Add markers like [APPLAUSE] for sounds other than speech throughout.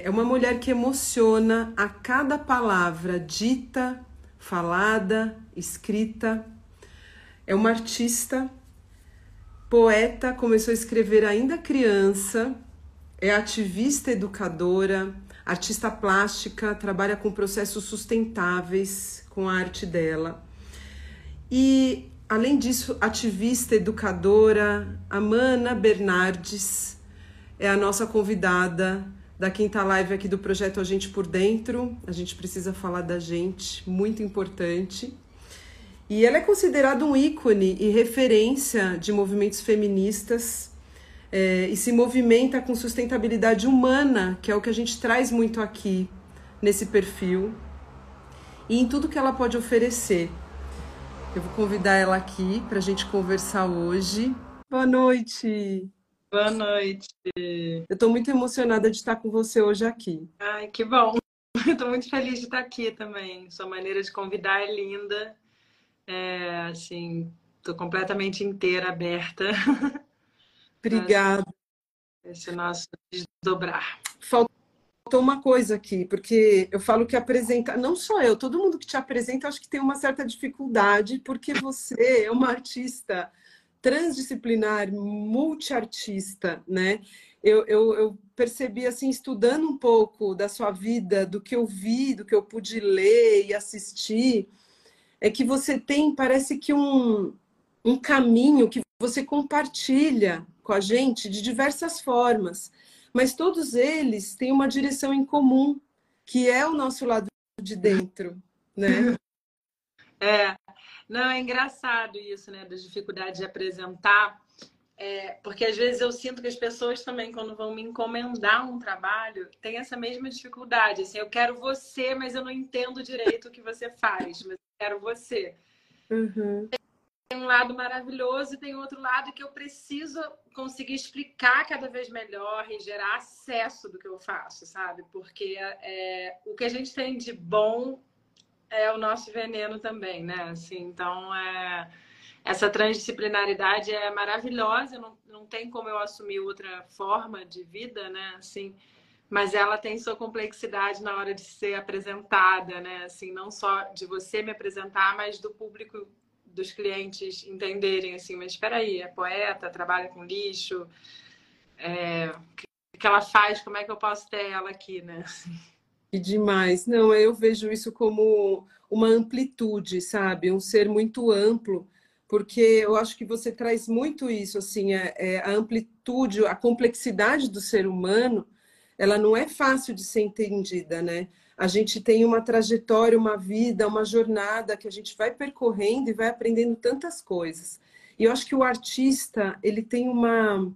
é uma mulher que emociona a cada palavra dita, falada, escrita. É uma artista, poeta, começou a escrever ainda criança, é ativista educadora, artista plástica, trabalha com processos sustentáveis com a arte dela. E, além disso, ativista educadora, Amana Bernardes é a nossa convidada da quinta live aqui do projeto A Gente por Dentro. A gente precisa falar da gente, muito importante. E ela é considerada um ícone e referência de movimentos feministas é, e se movimenta com sustentabilidade humana, que é o que a gente traz muito aqui nesse perfil, e em tudo que ela pode oferecer. Eu vou convidar ela aqui para a gente conversar hoje. Boa noite! Boa noite. Eu estou muito emocionada de estar com você hoje aqui. Ai, que bom. [LAUGHS] Estou muito feliz de estar aqui também. Sua maneira de convidar é linda. É, assim, estou completamente inteira, aberta. [LAUGHS] Obrigada. Esse nosso desdobrar. Faltou uma coisa aqui, porque eu falo que apresenta, não só eu, todo mundo que te apresenta, acho que tem uma certa dificuldade, porque você é uma artista transdisciplinar, multiartista, né? Eu, eu, eu, percebi, assim, estudando um pouco da sua vida, do que eu vi, do que eu pude ler e assistir, é que você tem, parece que um, um caminho que você compartilha com a gente de diversas formas, mas todos eles têm uma direção em comum, que é o nosso lado de dentro, né? [LAUGHS] É, não, é engraçado isso, né? Da dificuldade de apresentar. É, porque às vezes eu sinto que as pessoas também, quando vão me encomendar um trabalho, têm essa mesma dificuldade. Assim, eu quero você, mas eu não entendo direito o que você faz, mas eu quero você. Uhum. Tem um lado maravilhoso e tem outro lado que eu preciso conseguir explicar cada vez melhor e gerar acesso do que eu faço, sabe? Porque é, o que a gente tem de bom é o nosso veneno também, né? Assim, então, é, essa transdisciplinaridade é maravilhosa, não, não tem como eu assumir outra forma de vida, né? Assim, mas ela tem sua complexidade na hora de ser apresentada, né? Assim, não só de você me apresentar, mas do público, dos clientes entenderem, assim, mas espera aí, é poeta, trabalha com lixo, é, o que ela faz, como é que eu posso ter ela aqui, né? Que demais. Não, eu vejo isso como uma amplitude, sabe? Um ser muito amplo, porque eu acho que você traz muito isso, assim, é, é, a amplitude, a complexidade do ser humano, ela não é fácil de ser entendida, né? A gente tem uma trajetória, uma vida, uma jornada que a gente vai percorrendo e vai aprendendo tantas coisas. E eu acho que o artista, ele tem uma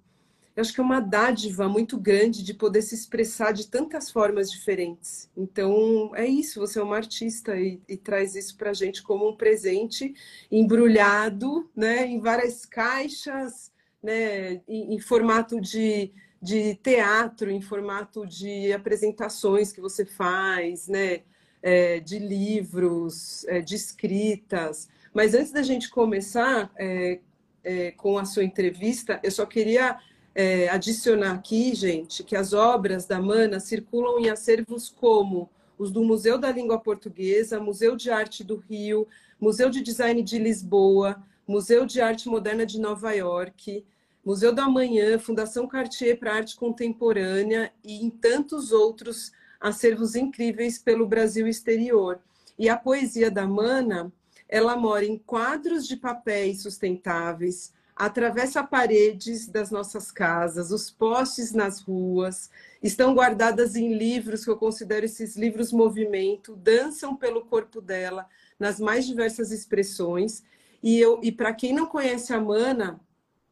eu acho que é uma dádiva muito grande de poder se expressar de tantas formas diferentes. Então, é isso, você é uma artista e, e traz isso para a gente como um presente embrulhado, né, em várias caixas, né, em, em formato de, de teatro, em formato de apresentações que você faz, né, é, de livros, é, de escritas. Mas antes da gente começar é, é com a sua entrevista, eu só queria é, adicionar aqui, gente, que as obras da Mana circulam em acervos como os do Museu da Língua Portuguesa, Museu de Arte do Rio, Museu de Design de Lisboa, Museu de Arte Moderna de Nova York, Museu do Amanhã, Fundação Cartier para Arte Contemporânea e em tantos outros acervos incríveis pelo Brasil exterior. E a poesia da Mana, ela mora em quadros de papéis sustentáveis, atravessa paredes das nossas casas, os postes nas ruas, estão guardadas em livros que eu considero esses livros movimento, dançam pelo corpo dela nas mais diversas expressões. E, eu, e para quem não conhece a Mana,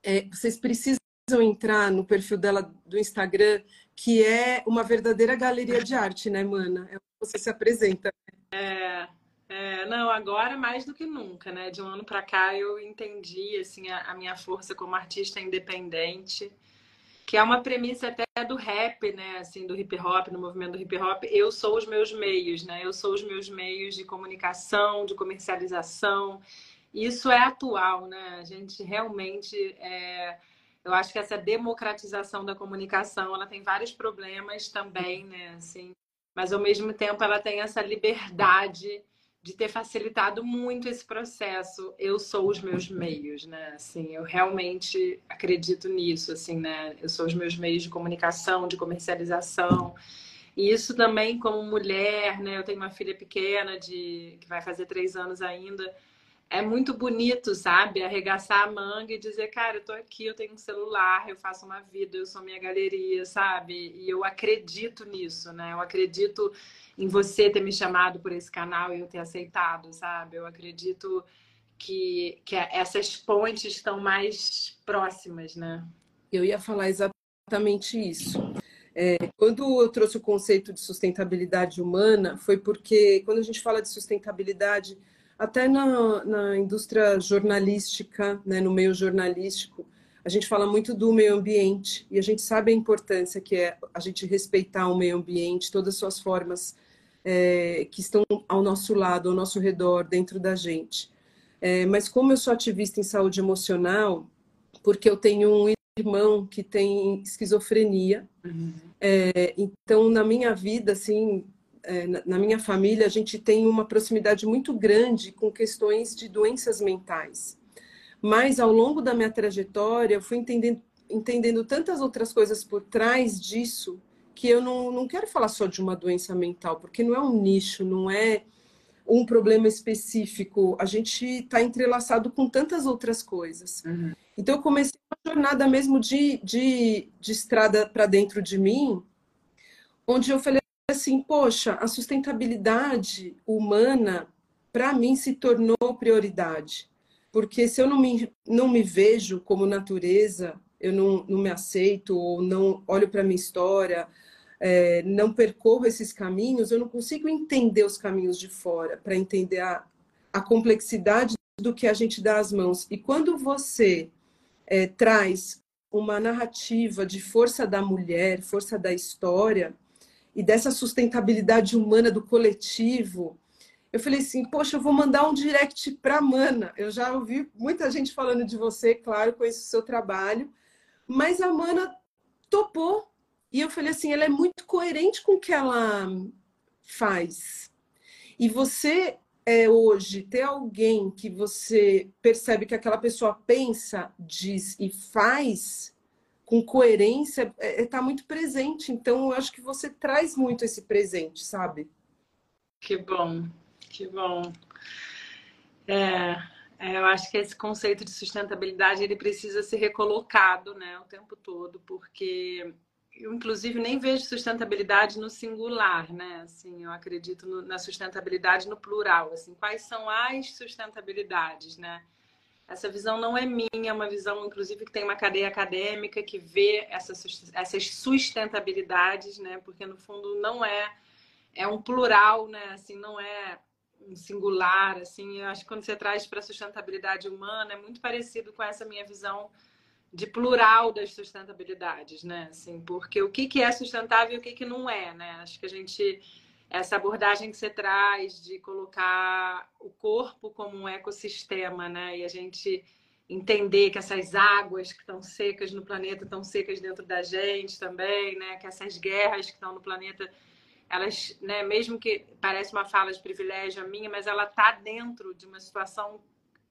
é, vocês precisam entrar no perfil dela do Instagram, que é uma verdadeira galeria de arte, né, Mana? É você se apresenta. É, é, não, agora mais do que nunca, né? De um ano para cá eu entendi assim a, a, minha força como artista independente, que é uma premissa até do rap, né? Assim, do hip hop, no movimento do hip hop. Eu sou os meus meios, né? Eu sou os meus meios de comunicação, de comercialização. Isso é atual, né? A gente realmente é, eu acho que essa democratização da comunicação, ela tem vários problemas também, né? Assim, mas ao mesmo tempo ela tem essa liberdade de ter facilitado muito esse processo. Eu sou os meus meios, né? Assim, eu realmente acredito nisso, assim, né? Eu sou os meus meios de comunicação, de comercialização. E isso também como mulher, né? Eu tenho uma filha pequena de que vai fazer três anos ainda é muito bonito, sabe? Arregaçar a manga e dizer, cara, eu tô aqui, eu tenho um celular, eu faço uma vida, eu sou minha galeria, sabe? E eu acredito nisso, né? Eu acredito em você ter me chamado por esse canal e eu ter aceitado, sabe? Eu acredito que, que essas pontes estão mais próximas, né? Eu ia falar exatamente isso. É, quando eu trouxe o conceito de sustentabilidade humana, foi porque quando a gente fala de sustentabilidade até na, na indústria jornalística, né, no meio jornalístico, a gente fala muito do meio ambiente e a gente sabe a importância que é a gente respeitar o meio ambiente, todas as suas formas é, que estão ao nosso lado, ao nosso redor, dentro da gente. É, mas como eu sou ativista em saúde emocional, porque eu tenho um irmão que tem esquizofrenia, uhum. é, então na minha vida, assim, é, na minha família, a gente tem uma proximidade muito grande com questões de doenças mentais. Mas ao longo da minha trajetória, eu fui entendendo, entendendo tantas outras coisas por trás disso que eu não, não quero falar só de uma doença mental, porque não é um nicho, não é um problema específico. A gente está entrelaçado com tantas outras coisas. Uhum. Então, eu comecei uma jornada mesmo de, de, de estrada para dentro de mim, onde eu falei assim, poxa, a sustentabilidade humana para mim se tornou prioridade. Porque se eu não me, não me vejo como natureza, eu não, não me aceito, ou não olho para minha história, é, não percorro esses caminhos, eu não consigo entender os caminhos de fora, para entender a, a complexidade do que a gente dá às mãos. E quando você é, traz uma narrativa de força da mulher, força da história, e dessa sustentabilidade humana do coletivo, eu falei assim, poxa, eu vou mandar um direct para Mana. Eu já ouvi muita gente falando de você, claro, conheço o seu trabalho, mas a Mana topou. E eu falei assim, ela é muito coerente com o que ela faz. E você é hoje ter alguém que você percebe que aquela pessoa pensa, diz e faz, com coerência está é, é tá muito presente. Então, eu acho que você traz muito esse presente, sabe? Que bom, que bom. É, é, eu acho que esse conceito de sustentabilidade ele precisa ser recolocado, né, o tempo todo, porque eu inclusive nem vejo sustentabilidade no singular, né? Assim, eu acredito no, na sustentabilidade no plural. Assim, quais são as sustentabilidades, né? Essa visão não é minha, é uma visão, inclusive, que tem uma cadeia acadêmica que vê essas, essas sustentabilidades, né? Porque, no fundo, não é... É um plural, né? Assim, não é um singular, assim. Eu acho que quando você traz para a sustentabilidade humana, é muito parecido com essa minha visão de plural das sustentabilidades, né? Assim, porque o que, é sustentável e o que, que não é, né? Acho que a gente essa abordagem que você traz de colocar o corpo como um ecossistema, né? E a gente entender que essas águas que estão secas no planeta estão secas dentro da gente também, né? Que essas guerras que estão no planeta, elas, né? Mesmo que parece uma fala de privilégio a minha, mas ela está dentro de uma situação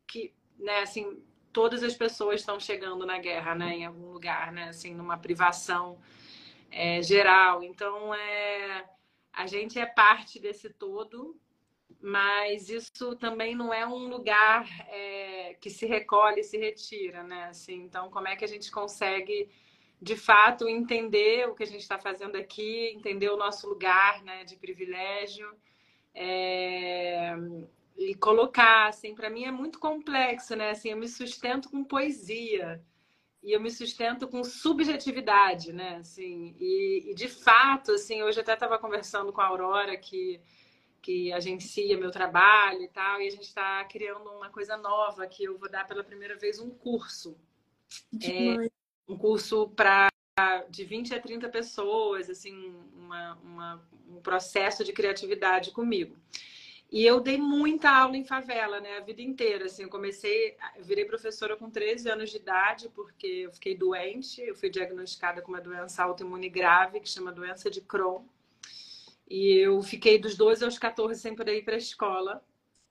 que, né? Assim, todas as pessoas estão chegando na guerra, né? Em algum lugar, né? Assim, numa privação é, geral. Então, é a gente é parte desse todo, mas isso também não é um lugar é, que se recolhe e se retira, né? Assim, então, como é que a gente consegue, de fato, entender o que a gente está fazendo aqui, entender o nosso lugar né, de privilégio é, e colocar, assim, para mim é muito complexo, né? Assim, eu me sustento com poesia e eu me sustento com subjetividade, né? Assim, e, e de fato, assim, hoje até estava conversando com a Aurora que que agencia meu trabalho e tal, e a gente está criando uma coisa nova que eu vou dar pela primeira vez um curso. É, um curso para de 20 a 30 pessoas, assim, uma, uma, um processo de criatividade comigo. E eu dei muita aula em favela, né? A vida inteira, assim. Eu comecei, eu virei professora com 13 anos de idade, porque eu fiquei doente. Eu fui diagnosticada com uma doença autoimune grave, que chama doença de Crohn. E eu fiquei dos 12 aos 14 sem poder ir para a escola.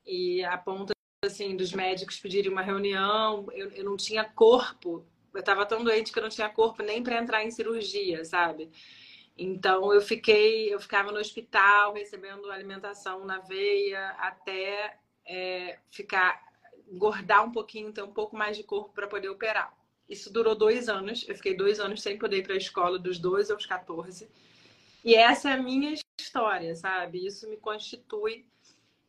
E a ponto, assim, dos médicos pedirem uma reunião, eu, eu não tinha corpo. Eu estava tão doente que eu não tinha corpo nem para entrar em cirurgia, sabe? Então eu fiquei, eu ficava no hospital recebendo alimentação na veia até é, ficar engordar um pouquinho, ter um pouco mais de corpo para poder operar. Isso durou dois anos. Eu fiquei dois anos sem poder ir para a escola, dos 12 aos 14. E essa é a minha história, sabe? Isso me constitui.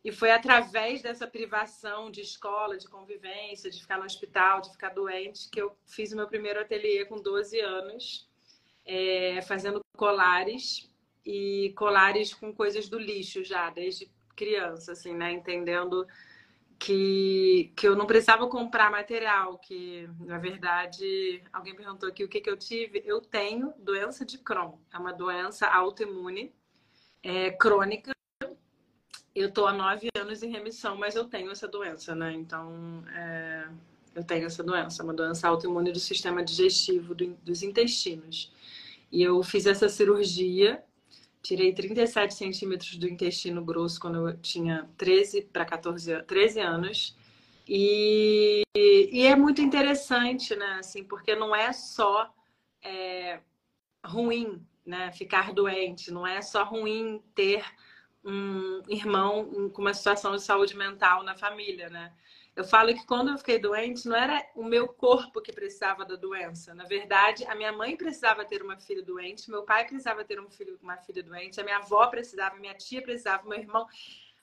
E foi através dessa privação de escola, de convivência, de ficar no hospital, de ficar doente, que eu fiz o meu primeiro ateliê com 12 anos é, fazendo colares e colares com coisas do lixo já, desde criança, assim, né? Entendendo que, que eu não precisava comprar material, que na verdade alguém perguntou aqui o que, que eu tive. Eu tenho doença de Crohn, é uma doença autoimune é, crônica. Eu estou há nove anos em remissão, mas eu tenho essa doença, né? Então, é, eu tenho essa doença, uma doença autoimune do sistema digestivo do, dos intestinos. E eu fiz essa cirurgia, tirei 37 centímetros do intestino grosso quando eu tinha 13 para 14, 13 anos. E, e, é muito interessante, né? Assim, porque não é só é, ruim, né? Ficar doente, não é só ruim ter um irmão com uma situação de saúde mental na família, né? Eu falo que quando eu fiquei doente, não era o meu corpo que precisava da doença. Na verdade, a minha mãe precisava ter uma filha doente, meu pai precisava ter um filho, uma filha doente, a minha avó precisava, minha tia precisava, meu irmão.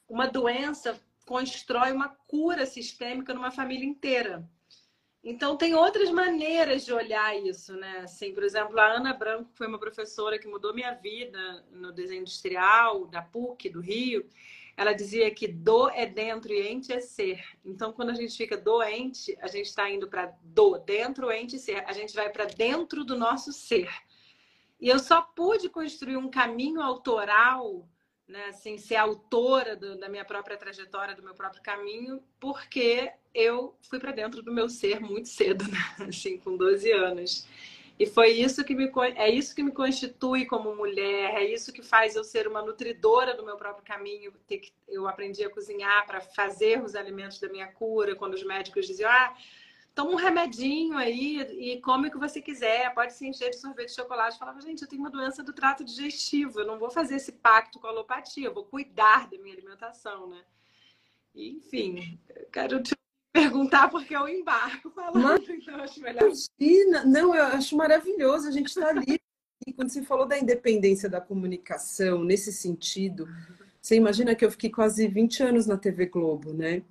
Uma doença constrói uma cura sistêmica numa família inteira. Então, tem outras maneiras de olhar isso, né? Assim, por exemplo, a Ana Branco foi uma professora que mudou minha vida no desenho industrial da PUC do Rio ela dizia que do é dentro e ente é ser. Então, quando a gente fica doente, a gente está indo para do, dentro, ente e ser. A gente vai para dentro do nosso ser. E eu só pude construir um caminho autoral, né, assim, ser autora do, da minha própria trajetória, do meu próprio caminho, porque eu fui para dentro do meu ser muito cedo, [LAUGHS] né? assim, com 12 anos. E foi isso que me é isso que me constitui como mulher, é isso que faz eu ser uma nutridora do meu próprio caminho. Eu aprendi a cozinhar para fazer os alimentos da minha cura, quando os médicos diziam: "Ah, toma um remedinho aí e come o que você quiser, pode se encher de sorvete de chocolate". Eu falava: "Gente, eu tenho uma doença do trato digestivo, eu não vou fazer esse pacto com a alopatia, eu vou cuidar da minha alimentação, né?" enfim, quero te perguntar porque eu embarco falando, Mas, então acho melhor. Não, eu acho maravilhoso a gente estar tá ali. E quando você falou da independência da comunicação, nesse sentido, você imagina que eu fiquei quase 20 anos na TV Globo, né?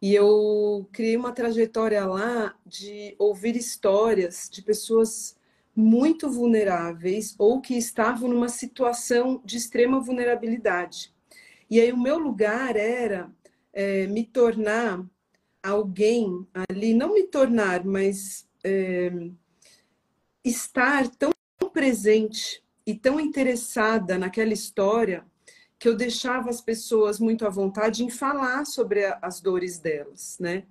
E eu criei uma trajetória lá de ouvir histórias de pessoas muito vulneráveis ou que estavam numa situação de extrema vulnerabilidade. E aí o meu lugar era é, me tornar alguém ali, não me tornar, mas é, estar tão presente e tão interessada naquela história que eu deixava as pessoas muito à vontade em falar sobre as dores delas, né?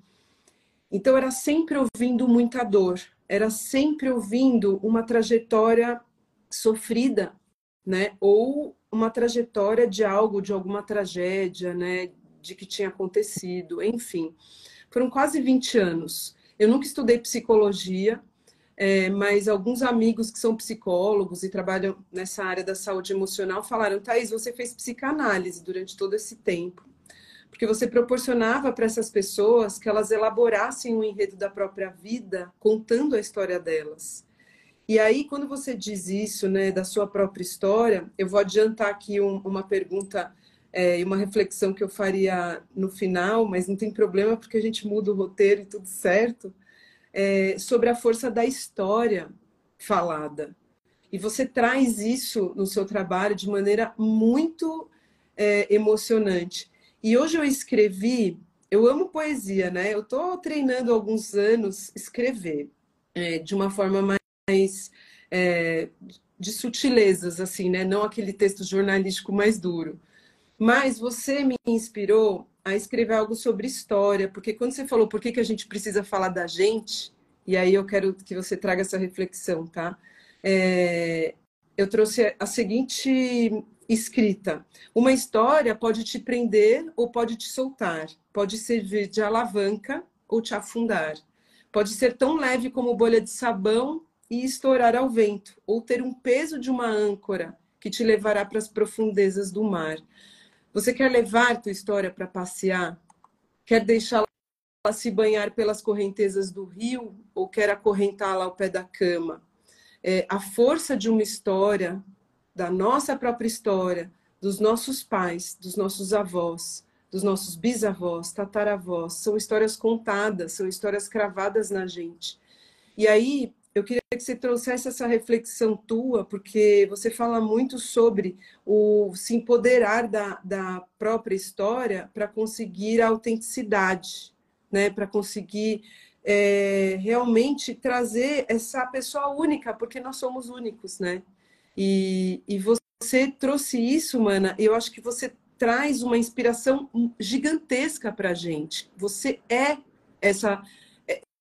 Então era sempre ouvindo muita dor, era sempre ouvindo uma trajetória sofrida, né? Ou uma trajetória de algo, de alguma tragédia, né? De que tinha acontecido, enfim. Foram quase 20 anos. Eu nunca estudei psicologia, é, mas alguns amigos que são psicólogos e trabalham nessa área da saúde emocional falaram: Thaís, você fez psicanálise durante todo esse tempo. Porque você proporcionava para essas pessoas que elas elaborassem o um enredo da própria vida, contando a história delas. E aí, quando você diz isso, né, da sua própria história, eu vou adiantar aqui um, uma pergunta é, e uma reflexão que eu faria no final, mas não tem problema porque a gente muda o roteiro e tudo certo, é, sobre a força da história falada. E você traz isso no seu trabalho de maneira muito é, emocionante. E hoje eu escrevi, eu amo poesia, né? Eu estou treinando há alguns anos escrever é, de uma forma mais é, de sutilezas, assim, né? Não aquele texto jornalístico mais duro. Mas você me inspirou a escrever algo sobre história, porque quando você falou por que, que a gente precisa falar da gente, e aí eu quero que você traga essa reflexão, tá? É, eu trouxe a seguinte escrita: uma história pode te prender ou pode te soltar, pode servir de alavanca ou te afundar. Pode ser tão leve como bolha de sabão e estourar ao vento, ou ter um peso de uma âncora que te levará para as profundezas do mar. Você quer levar tua história para passear? Quer deixá-la se banhar pelas correntezas do rio ou quer acorrentá-la ao pé da cama? É, a força de uma história, da nossa própria história, dos nossos pais, dos nossos avós, dos nossos bisavós, tataravós, são histórias contadas, são histórias cravadas na gente. E aí, eu queria que você trouxesse essa reflexão tua, porque você fala muito sobre o se empoderar da, da própria história para conseguir a autenticidade, né? para conseguir é, realmente trazer essa pessoa única, porque nós somos únicos, né? E, e você trouxe isso, Mana, eu acho que você traz uma inspiração gigantesca para a gente. Você é essa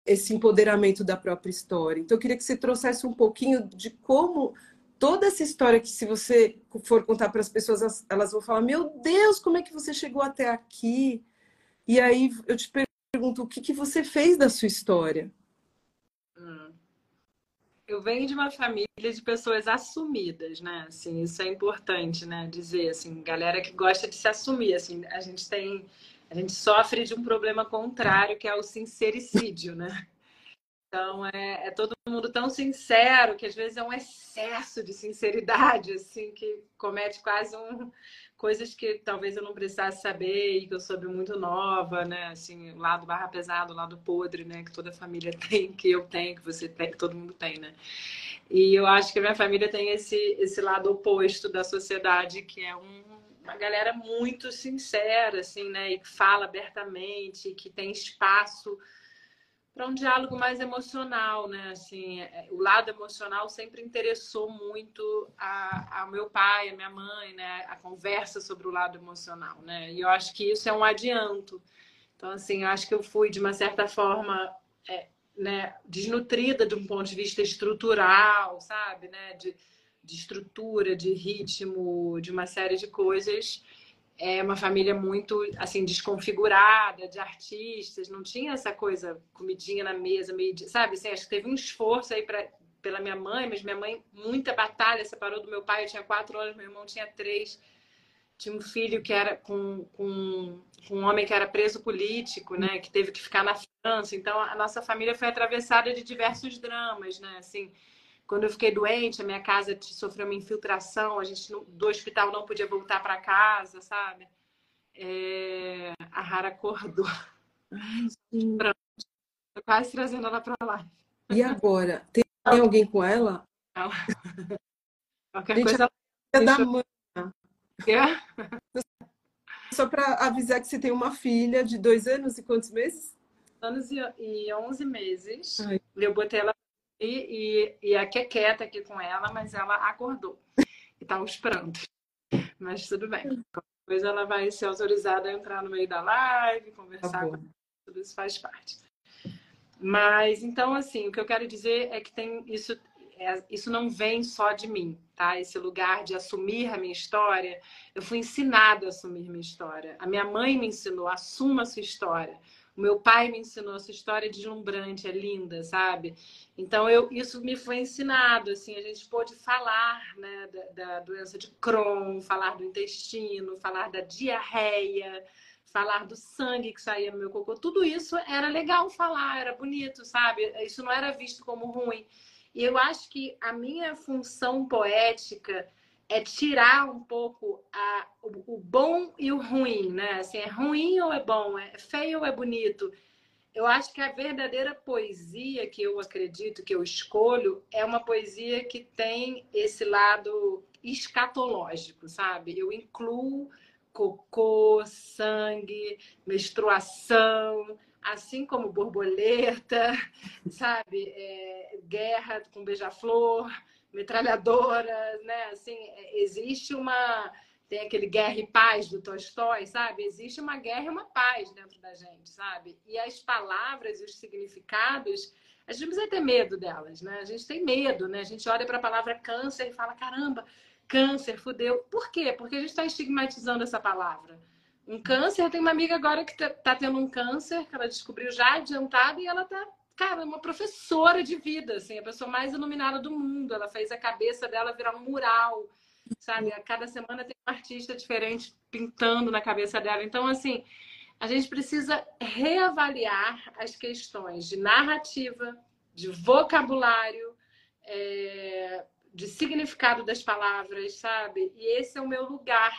esse empoderamento da própria história. Então, eu queria que você trouxesse um pouquinho de como toda essa história que, se você for contar para as pessoas, elas vão falar: Meu Deus, como é que você chegou até aqui? E aí eu te pergunto: o que, que você fez da sua história? Hum. Eu venho de uma família de pessoas assumidas, né? Assim, isso é importante, né? Dizer assim, galera que gosta de se assumir, assim, a gente tem a gente sofre de um problema contrário, que é o sincericídio, né? Então, é, é, todo mundo tão sincero que às vezes é um excesso de sinceridade, assim, que comete quase um, coisas que talvez eu não precisasse saber e que eu soube muito nova, né? Assim, o lado barra pesado, o lado podre, né? Que toda família [LAUGHS] tem, que eu tenho, que você tem, que todo mundo tem, né? E eu acho que a minha família tem esse, esse lado oposto da sociedade, que é um uma galera muito sincera, assim, né? E que fala abertamente, que tem espaço para um diálogo mais emocional, né? Assim, é, o lado emocional sempre interessou muito a, ao meu pai, a minha mãe, né? A conversa sobre o lado emocional, né? E eu acho que isso é um adianto. Então, assim, eu acho que eu fui de uma certa forma, é, né? Desnutrida de um ponto de vista estrutural, sabe, né? De, de estrutura, de ritmo, de uma série de coisas. É uma família muito assim desconfigurada de artistas, não tinha essa coisa comidinha na mesa, meio, sabe? Assim, acho que teve um esforço aí para pela minha mãe, mas minha mãe muita batalha, separou do meu pai, eu tinha quatro anos, meu irmão tinha três. Tinha um filho que era com, com, com um homem que era preso político, né? Que teve que ficar na França. Então, a nossa família foi atravessada de diversos dramas, né? Assim, quando eu fiquei doente, a minha casa sofreu uma infiltração, a gente do hospital não podia voltar para casa, sabe? É... A Rara acordou. Ai, [LAUGHS] Tô quase trazendo ela para lá. E agora? Tem alguém com ela? Não. [LAUGHS] Qualquer gente, coisa. É da mãe. [LAUGHS] Só para avisar que você tem uma filha de dois anos e quantos meses? Anos e onze meise Ai. Eu botei ela e, e, e aqui é quieta aqui com ela, mas ela acordou e tá aos prantos. Mas tudo bem. Depois ela vai ser autorizada a entrar no meio da live, conversar tá tudo isso faz parte. Mas então, assim, o que eu quero dizer é que tem isso, é, isso não vem só de mim, tá? Esse lugar de assumir a minha história, eu fui ensinada a assumir minha história. A minha mãe me ensinou, assuma a sua história. O meu pai me ensinou essa história deslumbrante, é linda, sabe? Então eu, isso me foi ensinado, assim, a gente pôde falar, né, da, da doença de Crohn, falar do intestino, falar da diarreia, falar do sangue que saía no meu cocô, tudo isso era legal falar, era bonito, sabe? Isso não era visto como ruim. E eu acho que a minha função poética é tirar um pouco a, o, o, bom e o ruim, né? Assim, é ruim ou é bom? É feio ou é bonito? Eu acho que a verdadeira poesia que eu acredito, que eu escolho, é uma poesia que tem esse lado escatológico, sabe? Eu incluo cocô, sangue, menstruação, assim como borboleta, [LAUGHS] sabe? É, guerra com beija-flor, metralhadoras, né? Assim, existe uma tem aquele Guerra e Paz do Tolstói, sabe? Existe uma guerra e uma paz dentro da gente, sabe? E as palavras e os significados, a gente precisa ter medo delas, né? A gente tem medo, né? A gente olha para a palavra câncer e fala, caramba, câncer, fudeu. Por quê? Porque a gente está estigmatizando essa palavra. Um câncer, tenho uma amiga agora que está tá tendo um câncer, que ela descobriu já adiantado e ela está cara, uma professora de vida, assim, a pessoa mais iluminada do mundo. Ela fez a cabeça dela virar um mural, sabe? A cada semana tem um artista diferente pintando na cabeça dela. Então, assim, a gente precisa reavaliar as questões de narrativa, de vocabulário, é, de significado das palavras, sabe? E esse é o meu lugar.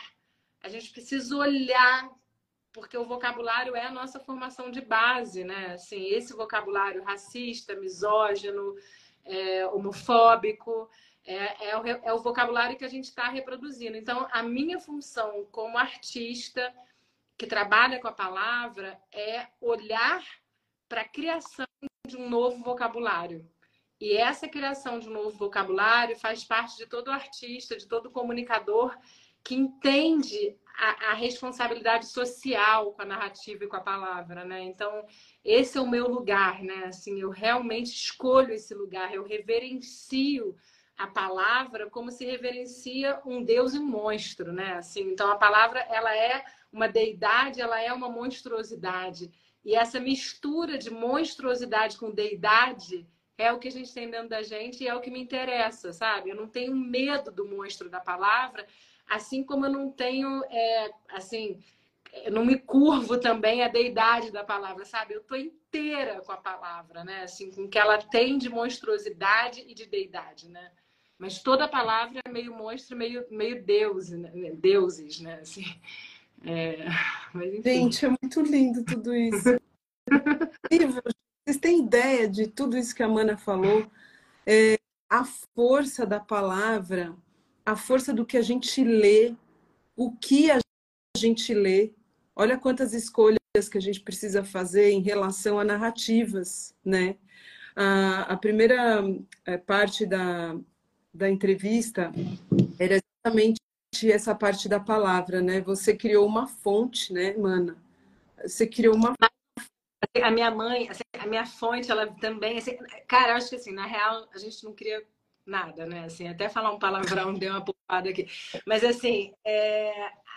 A gente precisa olhar porque o vocabulário é a nossa formação de base, né? Assim, esse vocabulário racista, misógino, é, homofóbico, é, é, o, é o vocabulário que a gente está reproduzindo. Então, a minha função como artista que trabalha com a palavra é olhar para a criação de um novo vocabulário. E essa criação de um novo vocabulário faz parte de todo artista, de todo comunicador que entende a, a, responsabilidade social com a narrativa e com a palavra, né? Então, esse é o meu lugar, né? Assim, eu realmente escolho esse lugar, eu reverencio a palavra como se reverencia um deus e um monstro, né? Assim, então a palavra ela é uma deidade, ela é uma monstruosidade. E essa mistura de monstruosidade com deidade é o que a gente tem dentro da gente e é o que me interessa, sabe? Eu não tenho medo do monstro da palavra, assim como eu não tenho, é, assim, eu não me curvo também a deidade da palavra, sabe? Eu tô inteira com a palavra, né? Assim, com o que ela tem de monstruosidade e de deidade, né? Mas toda palavra é meio monstro, meio, meio deus, né? deuses, né? Assim, é... Mas, Gente, é muito lindo tudo isso. Vocês têm ideia de tudo isso que a Mana falou? É, a força da palavra a força do que a gente lê, o que a gente lê. Olha quantas escolhas que a gente precisa fazer em relação a narrativas, né? A, a primeira é, parte da, da entrevista era exatamente essa parte da palavra, né? Você criou uma fonte, né, Mana? Você criou uma a minha mãe, assim, a minha fonte, ela também, assim, cara, acho que assim, na real, a gente não cria nada, né? Assim, até falar um palavrão deu uma poupada aqui. Mas assim, é...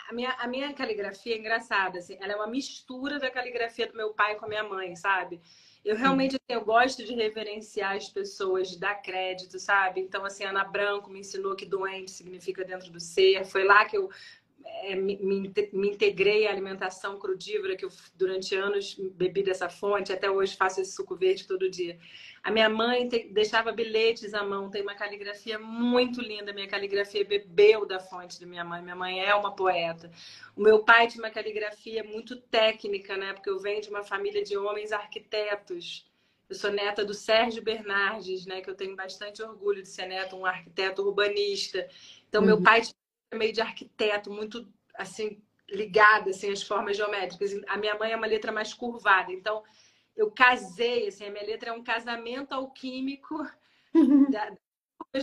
a, minha, a minha caligrafia é engraçada, assim, ela é uma mistura da caligrafia do meu pai com a minha mãe, sabe? Eu realmente assim, eu gosto de reverenciar as pessoas, de dar crédito, sabe? Então, assim, Ana Branco me ensinou que doente significa dentro do ser. Foi lá que eu é, me, me, integrei à alimentação crudívora, que eu durante anos bebi dessa fonte, até hoje faço esse suco verde todo dia. A minha mãe te, deixava bilhetes à mão, tem uma caligrafia muito linda. Minha caligrafia bebeu da fonte da minha mãe. Minha mãe é uma poeta. O meu pai tinha uma caligrafia muito técnica, né? Porque eu venho de uma família de homens arquitetos. Eu sou neta do Sérgio Bernardes, né? Que eu tenho bastante orgulho de ser neta, um arquiteto urbanista. Então, uhum. meu pai tinha meio de arquiteto, muito assim ligada assim às formas geométricas. A minha mãe é uma letra mais curvada, então eu casei, assim, a minha letra é um casamento alquímico [LAUGHS] da,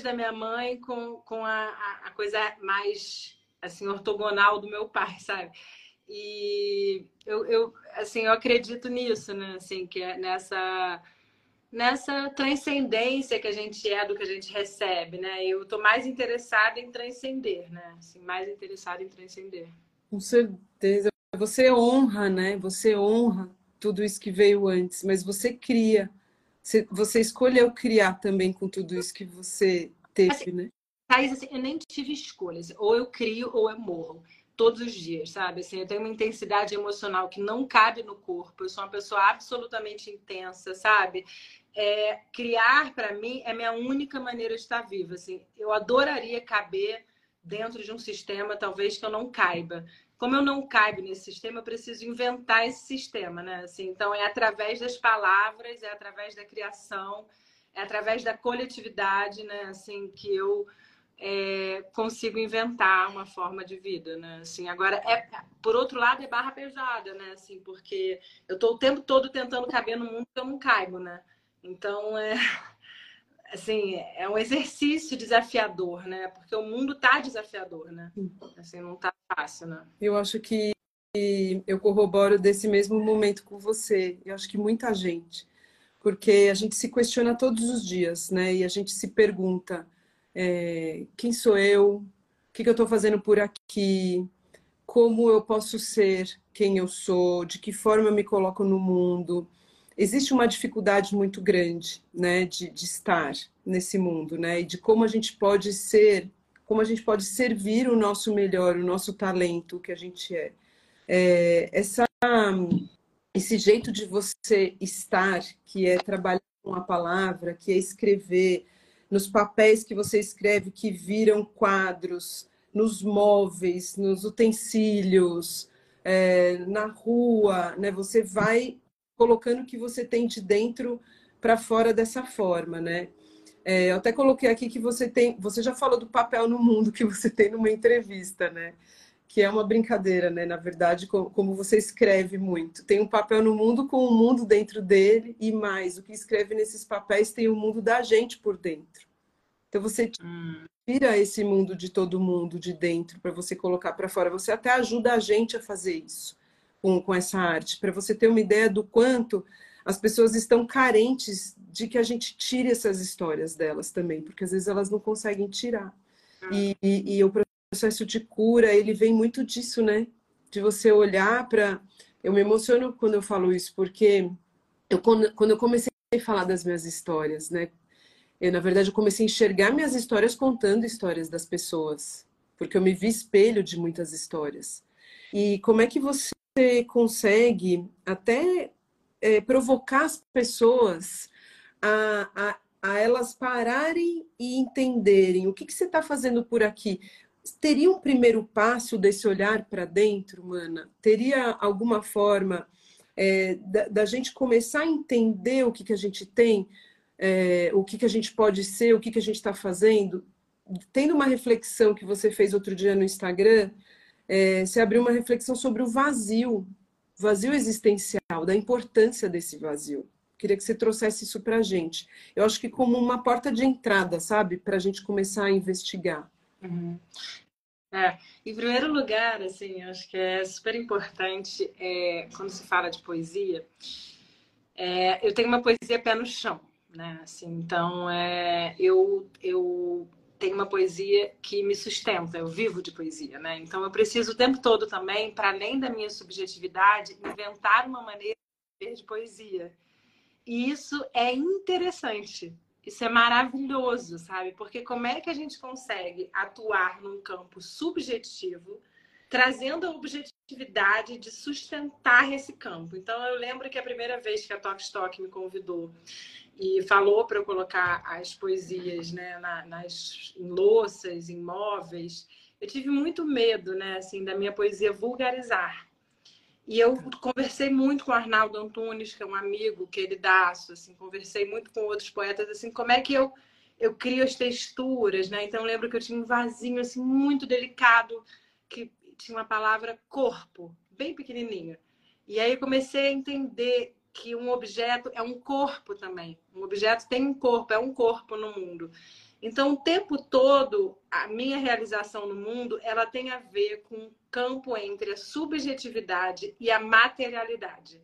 da minha mãe com, com a, a coisa mais assim ortogonal do meu pai, [LAUGHS] sabe? E eu, eu assim eu acredito nisso, né? Assim que é nessa nessa transcendência que a gente é do que a gente recebe, né? Eu estou mais interessada em transcender, né? Assim, mais interessada em transcender. Com certeza. Você honra, né? Você honra tudo isso que veio antes, mas você cria. Você escolheu criar também com tudo isso que você teve, assim, né? Thais, assim, eu nem tive escolhas. Ou eu crio ou eu morro. Todos os dias, sabe? Assim, eu tenho uma intensidade emocional que não cabe no corpo. Eu sou uma pessoa absolutamente intensa, sabe? É, criar, para mim, é minha única maneira de estar viva. Assim, eu adoraria caber dentro de um sistema, talvez, que eu não caiba como eu não caibo nesse sistema, eu preciso inventar esse sistema, né? Assim, então é através das palavras, é através da criação, é através da coletividade, né? Assim que eu é, consigo inventar uma forma de vida, né? Assim, agora é por outro lado é barra pesada, né? Assim, porque eu estou o tempo todo tentando caber no mundo que eu não caibo, né? Então é [LAUGHS] assim, é um exercício desafiador, né? Porque o mundo tá desafiador, né? Assim, não tá fácil, né? Eu acho que eu corroboro desse mesmo momento com você. Eu acho que muita gente, porque a gente se questiona todos os dias, né? E a gente se pergunta: é, quem sou eu? O que, que eu estou fazendo por aqui? Como eu posso ser quem eu sou? De que forma eu me coloco no mundo? Existe uma dificuldade muito grande, né, de, de estar nesse mundo, né? E de como a gente pode ser, como a gente pode servir o nosso melhor, o nosso talento, o que a gente é é, essa, esse jeito de você estar, que é trabalhar com a palavra, que é escrever, nos papéis que você escreve que viram quadros, nos móveis, nos utensílios, é, na rua, né? Você vai colocando o que você tem de dentro para fora dessa forma, né? É, eu até coloquei aqui que você tem, você já falou do papel no mundo que você tem numa entrevista, né? que é uma brincadeira, né? Na verdade, como você escreve muito. Tem um papel no mundo com o um mundo dentro dele e mais, o que escreve nesses papéis tem o um mundo da gente por dentro. Então você tira esse mundo de todo mundo de dentro para você colocar para fora. Você até ajuda a gente a fazer isso com, com essa arte, para você ter uma ideia do quanto as pessoas estão carentes de que a gente tire essas histórias delas também, porque às vezes elas não conseguem tirar. E, e, e eu processo de cura, ele vem muito disso, né? De você olhar para. Eu me emociono quando eu falo isso, porque eu, quando eu comecei a falar das minhas histórias, né? Eu, na verdade, eu comecei a enxergar minhas histórias contando histórias das pessoas, porque eu me vi espelho de muitas histórias. E como é que você consegue até é, provocar as pessoas a, a, a, elas pararem e entenderem o que, que você está fazendo por aqui? teria um primeiro passo desse olhar para dentro, mana? Teria alguma forma é, da, da, gente começar a entender o que, que a gente tem, é, o que, que a gente pode ser, o que, que a gente está fazendo? Tendo uma reflexão que você fez outro dia no Instagram, é, você abriu uma reflexão sobre o vazio, vazio existencial, da importância desse vazio. Queria que você trouxesse isso para a gente. Eu acho que como uma porta de entrada, sabe? Para a gente começar a investigar. Uhum. É, em primeiro lugar, assim, acho que é super importante é, quando se fala de poesia. É, eu tenho uma poesia pé no chão, né? Assim, então, é, eu, eu tenho uma poesia que me sustenta, eu vivo de poesia, né? Então, eu preciso o tempo todo também, para além da minha subjetividade, inventar uma maneira de ver de poesia. E isso é interessante, isso é maravilhoso, sabe? Porque como é que a gente consegue atuar num campo subjetivo, trazendo a objetividade de sustentar esse campo? Então, eu lembro que a primeira vez que a Talk Stock me convidou e falou para eu colocar as poesias né, na, nas em louças, em móveis, eu tive muito medo, né, assim, da minha poesia vulgarizar. E eu conversei muito com o Arnaldo Antunes, que é um amigo queridaço, assim, conversei muito com outros poetas, assim, como é que eu eu crio as texturas, né? Então eu lembro que eu tinha um vasinho assim muito delicado que tinha uma palavra corpo, bem pequenininho. E aí eu comecei a entender que um objeto é um corpo também. Um objeto tem um corpo, é um corpo no mundo. Então, o tempo todo, a minha realização no mundo, ela tem a ver com o campo entre a subjetividade e a materialidade.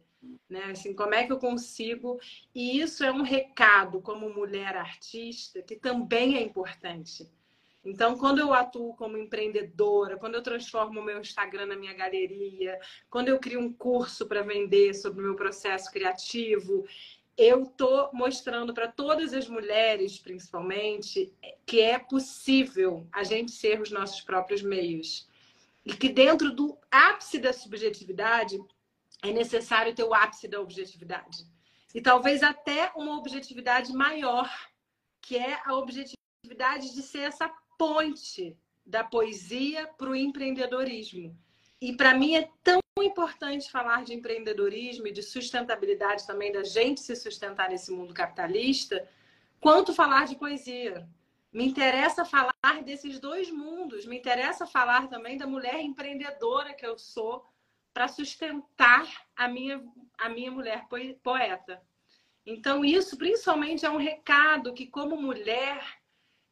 Né? Assim, como é que eu consigo... E isso é um recado como mulher artista que também é importante. Então, quando eu atuo como empreendedora, quando eu transformo o meu Instagram na minha galeria, quando eu crio um curso para vender sobre o meu processo criativo, eu estou mostrando para todas as mulheres, principalmente, que é possível a gente ser os nossos próprios meios. E que dentro do ápice da subjetividade é necessário ter o ápice da objetividade. E talvez até uma objetividade maior, que é a objetividade de ser essa ponte da poesia para o empreendedorismo. E para mim é tão importante falar de empreendedorismo e de sustentabilidade também, da gente se sustentar nesse mundo capitalista, quanto falar de poesia. Me interessa falar desses dois mundos, me interessa falar também da mulher empreendedora que eu sou para sustentar a minha, a minha mulher poeta. Então, isso principalmente é um recado que, como mulher,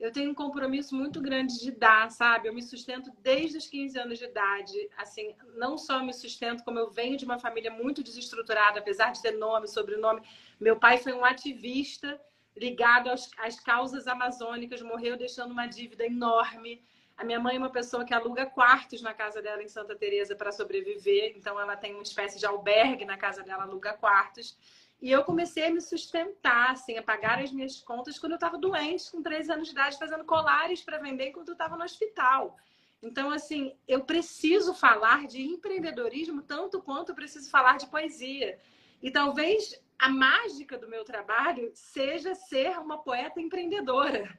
eu tenho um compromisso muito grande de dar, sabe? Eu me sustento desde os 15 anos de idade. Assim, não só me sustento, como eu venho de uma família muito desestruturada, apesar de ter nome, sobrenome. Meu pai foi um ativista ligado aos, às causas amazônicas, morreu deixando uma dívida enorme. A minha mãe é uma pessoa que aluga quartos na casa dela em Santa Teresa para sobreviver, então ela tem uma espécie de albergue na casa dela, aluga quartos. E eu comecei a me sustentar, assim, a pagar as minhas contas quando eu estava doente, com três anos de idade, fazendo colares para vender enquanto eu estava no hospital. Então, assim, eu preciso falar de empreendedorismo tanto quanto eu preciso falar de poesia. E talvez a mágica do meu trabalho seja ser uma poeta empreendedora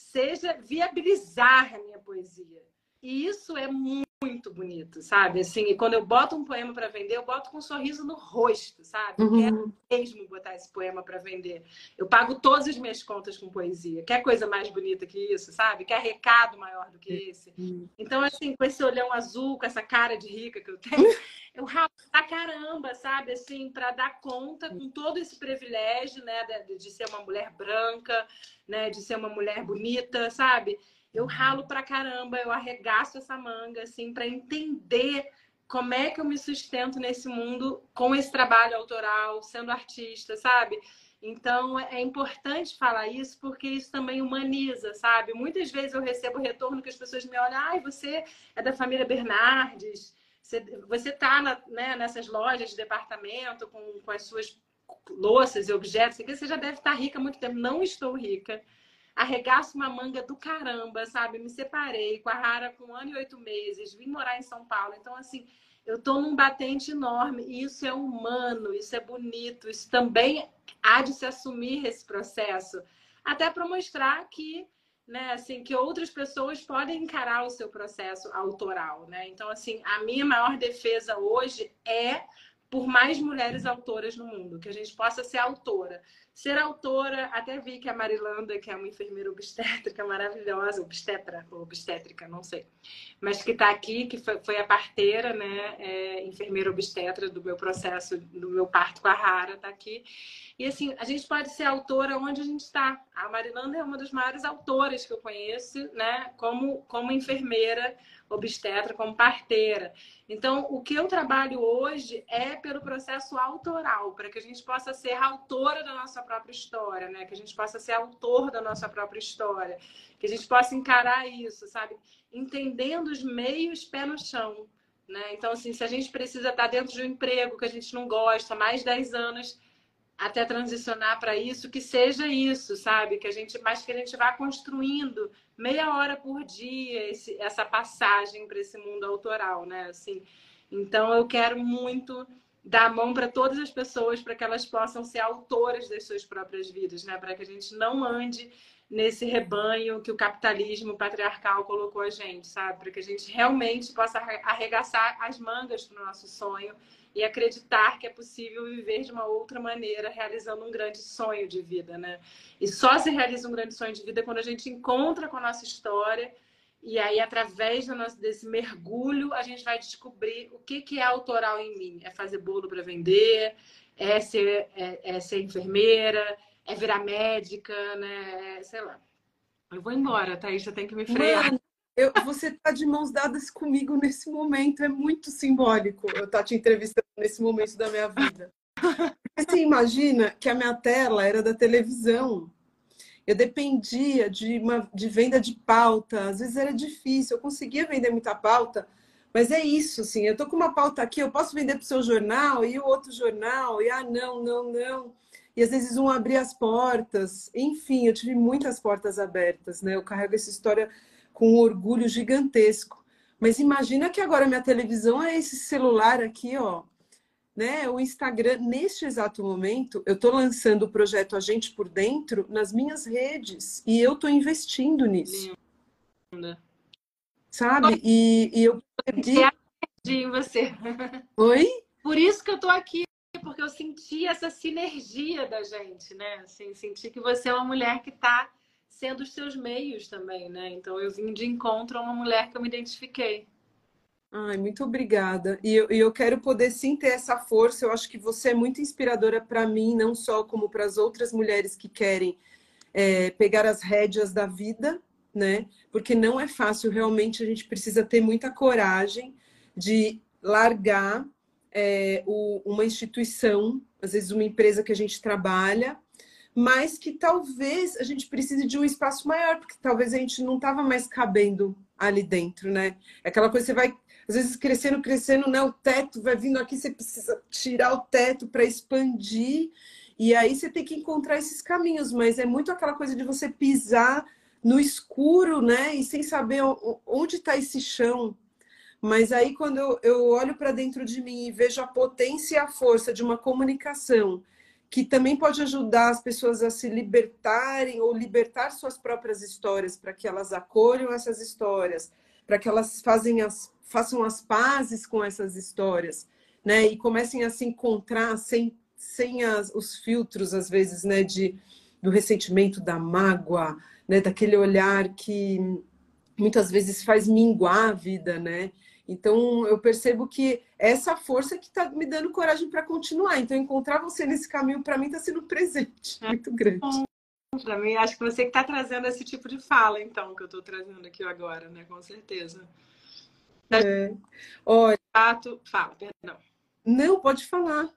seja viabilizar a minha poesia. E isso é muito bonito, sabe? Assim, e quando eu boto um poema para vender, eu boto com um sorriso no rosto, sabe? Eu quero mesmo botar esse poema para vender. Eu pago todas as minhas contas com poesia. Quer coisa mais bonita que isso, sabe? Quer recado maior do que esse? Então, assim, com esse olhão azul, com essa cara de rica que eu tenho, [LAUGHS] eu ralo pra caramba, sabe? Assim, para dar conta com todo esse privilégio, né, de, de ser uma mulher branca, né, de ser uma mulher bonita, sabe? Eu ralo pra caramba, eu arregaço essa manga, assim, para entender como é que eu me sustento nesse mundo com esse trabalho autoral, sendo artista, sabe? Então é importante falar isso porque isso também humaniza, sabe? Muitas vezes eu recebo retorno que as pessoas me olham, ai, você é da família Bernardes, você está né, nessas lojas de departamento com, com as suas louças e objetos, você já deve estar rica há muito tempo. Não estou rica arregaço uma manga do caramba, sabe? Me separei com a Rara com um ano e oito meses, vim morar em São Paulo. Então, assim, eu tô num batente enorme e isso é humano, isso é bonito, isso também há de se assumir esse processo, até para mostrar que, né, assim, que outras pessoas podem encarar o seu processo autoral, né? Então, assim, a minha maior defesa hoje é por mais mulheres autoras no mundo, que a gente possa ser autora. Ser autora, até vi que a Marilanda, que é uma enfermeira obstétrica maravilhosa, obstetra ou obstétrica, não sei, mas que está aqui, que foi, foi, a parteira, né, é, enfermeira obstetra do meu processo, do meu parto com a Rara, está aqui. E assim, a gente pode ser autora onde a gente está. A Marilanda é uma das maiores autoras que eu conheço, né, como, como enfermeira obstetra, como parteira. Então, o que eu trabalho hoje é pelo processo autoral, para que a gente possa ser autora da nossa própria história, né? Que a gente possa ser autor da nossa própria história, que a gente possa encarar isso, sabe? Entendendo os meios pé no chão, né? Então, assim, se a gente precisa estar dentro de um emprego que a gente não gosta, mais 10 anos até transicionar para isso, que seja isso, sabe? Que a gente, mas que a gente vá construindo meia hora por dia esse, essa passagem para esse mundo autoral, né? Assim, então eu quero muito dar a mão para todas as pessoas para que elas possam ser autoras das suas próprias vidas, né? Para que a gente não ande nesse rebanho que o capitalismo patriarcal colocou a gente, sabe? Para que a gente realmente possa arregaçar as mangas para o nosso sonho e acreditar que é possível viver de uma outra maneira, realizando um grande sonho de vida, né? E só se realiza um grande sonho de vida quando a gente encontra com a nossa história e aí, através nosso, desse mergulho, a gente vai descobrir o que, que é autoral em mim. É fazer bolo para vender, é ser, é, é, ser enfermeira, é virar médica, né? É, sei lá. Eu vou embora, Thaís, você tem que me frear. Mano, eu, você está de mãos dadas comigo nesse momento, é muito simbólico eu estar tá te entrevistando nesse momento da minha vida. Você imagina que a minha tela era da televisão. Eu dependia de, uma, de venda de pauta, às vezes era difícil, eu conseguia vender muita pauta, mas é isso, assim, eu tô com uma pauta aqui, eu posso vender para o seu jornal e o outro jornal, e ah, não, não, não. E às vezes um abria as portas, enfim, eu tive muitas portas abertas, né? Eu carrego essa história com um orgulho gigantesco. Mas imagina que agora minha televisão é esse celular aqui, ó, né? O Instagram, neste exato momento, eu estou lançando o projeto A Gente por Dentro nas minhas redes e eu estou investindo nisso. Linda. Sabe? E, e eu perdi em você. [LAUGHS] Oi? Por isso que eu estou aqui, porque eu senti essa sinergia da gente, né? Assim, senti que você é uma mulher que está sendo os seus meios também, né? Então eu vim de encontro a uma mulher que eu me identifiquei. Ai, muito obrigada. E eu, eu quero poder sim ter essa força. Eu acho que você é muito inspiradora para mim, não só como para as outras mulheres que querem é, pegar as rédeas da vida, né? Porque não é fácil, realmente a gente precisa ter muita coragem de largar é, o, uma instituição, às vezes uma empresa que a gente trabalha, mas que talvez a gente precise de um espaço maior, porque talvez a gente não estava mais cabendo ali dentro, né? É aquela coisa você vai, às vezes, crescendo, crescendo, né? O teto vai vindo aqui, você precisa tirar o teto para expandir, e aí você tem que encontrar esses caminhos, mas é muito aquela coisa de você pisar no escuro, né? E sem saber onde está esse chão. Mas aí, quando eu olho para dentro de mim e vejo a potência e a força de uma comunicação que também pode ajudar as pessoas a se libertarem ou libertar suas próprias histórias para que elas acolham essas histórias, para que elas as, façam as pazes com essas histórias, né? E comecem a se encontrar sem, sem as, os filtros, às vezes, né? De, do ressentimento, da mágoa, né? Daquele olhar que muitas vezes faz minguar a vida, né? Então, eu percebo que essa força que está me dando coragem para continuar. Então, encontrar você nesse caminho, para mim, está sendo um presente é muito grande. Para mim, acho que você que está trazendo esse tipo de fala, então, que eu estou trazendo aqui agora, né? Com certeza. É. Olha. Fato, fala, perdão. Não, pode falar.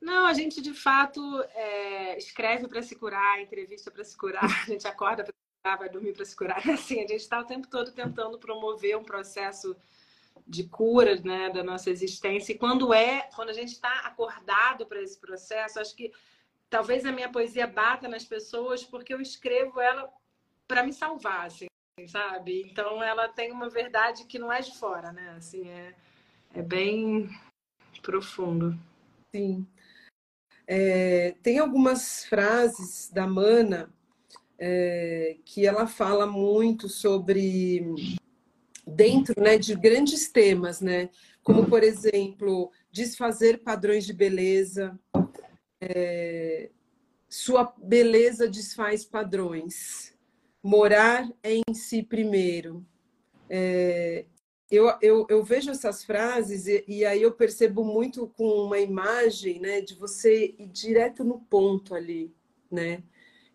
Não, a gente de fato é, escreve para se curar, entrevista para se curar, [LAUGHS] a gente acorda para se curar, vai dormir para se curar. [LAUGHS] Assim, a gente está o tempo todo tentando promover um processo de cura né, da nossa existência. E quando é, quando a gente está acordado para esse processo, acho que talvez a minha poesia bata nas pessoas porque eu escrevo ela para me salvar, assim, sabe? Então ela tem uma verdade que não é de fora, né? Assim, é, é bem profundo. Sim. É, tem algumas frases da Mana é, que ela fala muito sobre dentro né, de grandes temas, né? Como, por exemplo, desfazer padrões de beleza, é, sua beleza desfaz padrões, morar em si primeiro. É, eu, eu, eu, vejo essas frases e, e, aí eu percebo muito com uma imagem né, de você ir direto no ponto ali, né?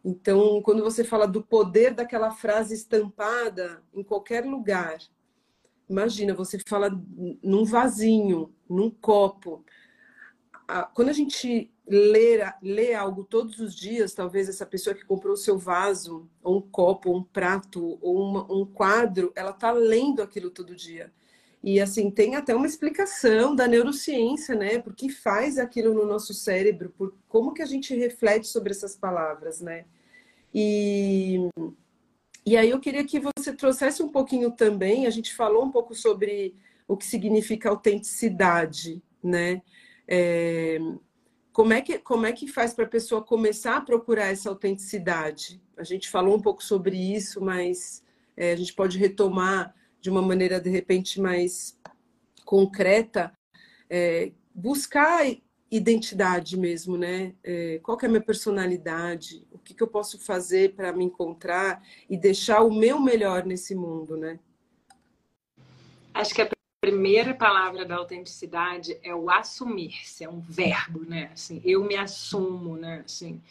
Então, quando você fala do poder daquela frase estampada em qualquer lugar, Imagina, você fala num vasinho, num copo. Quando a gente lê, lê algo todos os dias, talvez essa pessoa que comprou o seu vaso, ou um copo, ou um prato, ou uma, um quadro, ela está lendo aquilo todo dia. E assim, tem até uma explicação da neurociência, né? Por que faz aquilo no nosso cérebro, por como que a gente reflete sobre essas palavras, né? E e aí eu queria que você trouxesse um pouquinho também, a gente falou um pouco sobre o que significa autenticidade, né? É, como, é que, como é que faz para a pessoa começar a procurar essa autenticidade? A gente falou um pouco sobre isso, mas é, a gente pode retomar de uma maneira, de repente, mais concreta, é, buscar identidade mesmo, né? É, qual é a minha personalidade? O que, que eu posso fazer para me encontrar e deixar o meu melhor nesse mundo, né? Acho que a primeira palavra da autenticidade é o assumir-se, é um verbo, né? Assim, eu me assumo, né? Assim,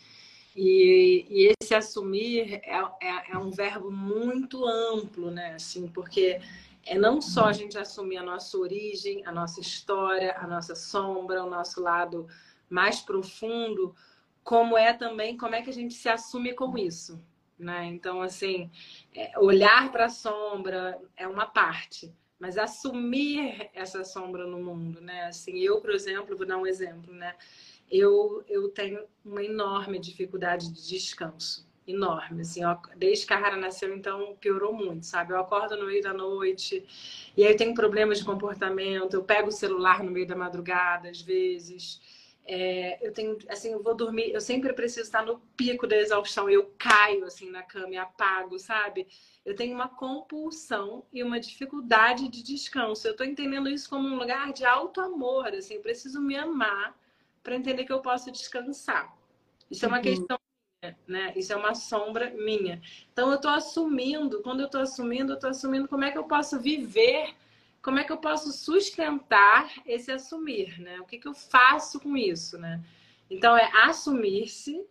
e, e esse assumir é, é, é um verbo muito amplo, né? Assim, porque é não só a gente assumir a nossa origem, a nossa história, a nossa sombra, o nosso lado mais profundo, como é também como é que a gente se assume com isso, né? Então, assim, é, olhar para a sombra é uma parte, mas assumir essa sombra no mundo, né? Assim, eu, por exemplo, vou dar um exemplo, né? Eu, eu tenho uma enorme dificuldade de descanso enorme, assim, ó, desde que a Rara nasceu, então piorou muito, sabe? Eu acordo no meio da noite e aí tenho problemas de comportamento, eu pego o celular no meio da madrugada, às vezes. É, eu tenho, assim, eu vou dormir, eu sempre preciso estar no pico da exaustão, eu caio, assim, na cama e apago, sabe? Eu tenho uma compulsão e uma dificuldade de descanso. Eu tô entendendo isso como um lugar de alto amor, assim, eu preciso me amar para entender que eu posso descansar. Isso uhum. é uma uhum. questão né? Isso é uma sombra minha. Então eu estou assumindo, quando eu estou assumindo, eu estou assumindo como é que eu posso viver, como é que eu posso sustentar esse assumir, né? O que, que eu faço com isso, né? Então é assumir-se,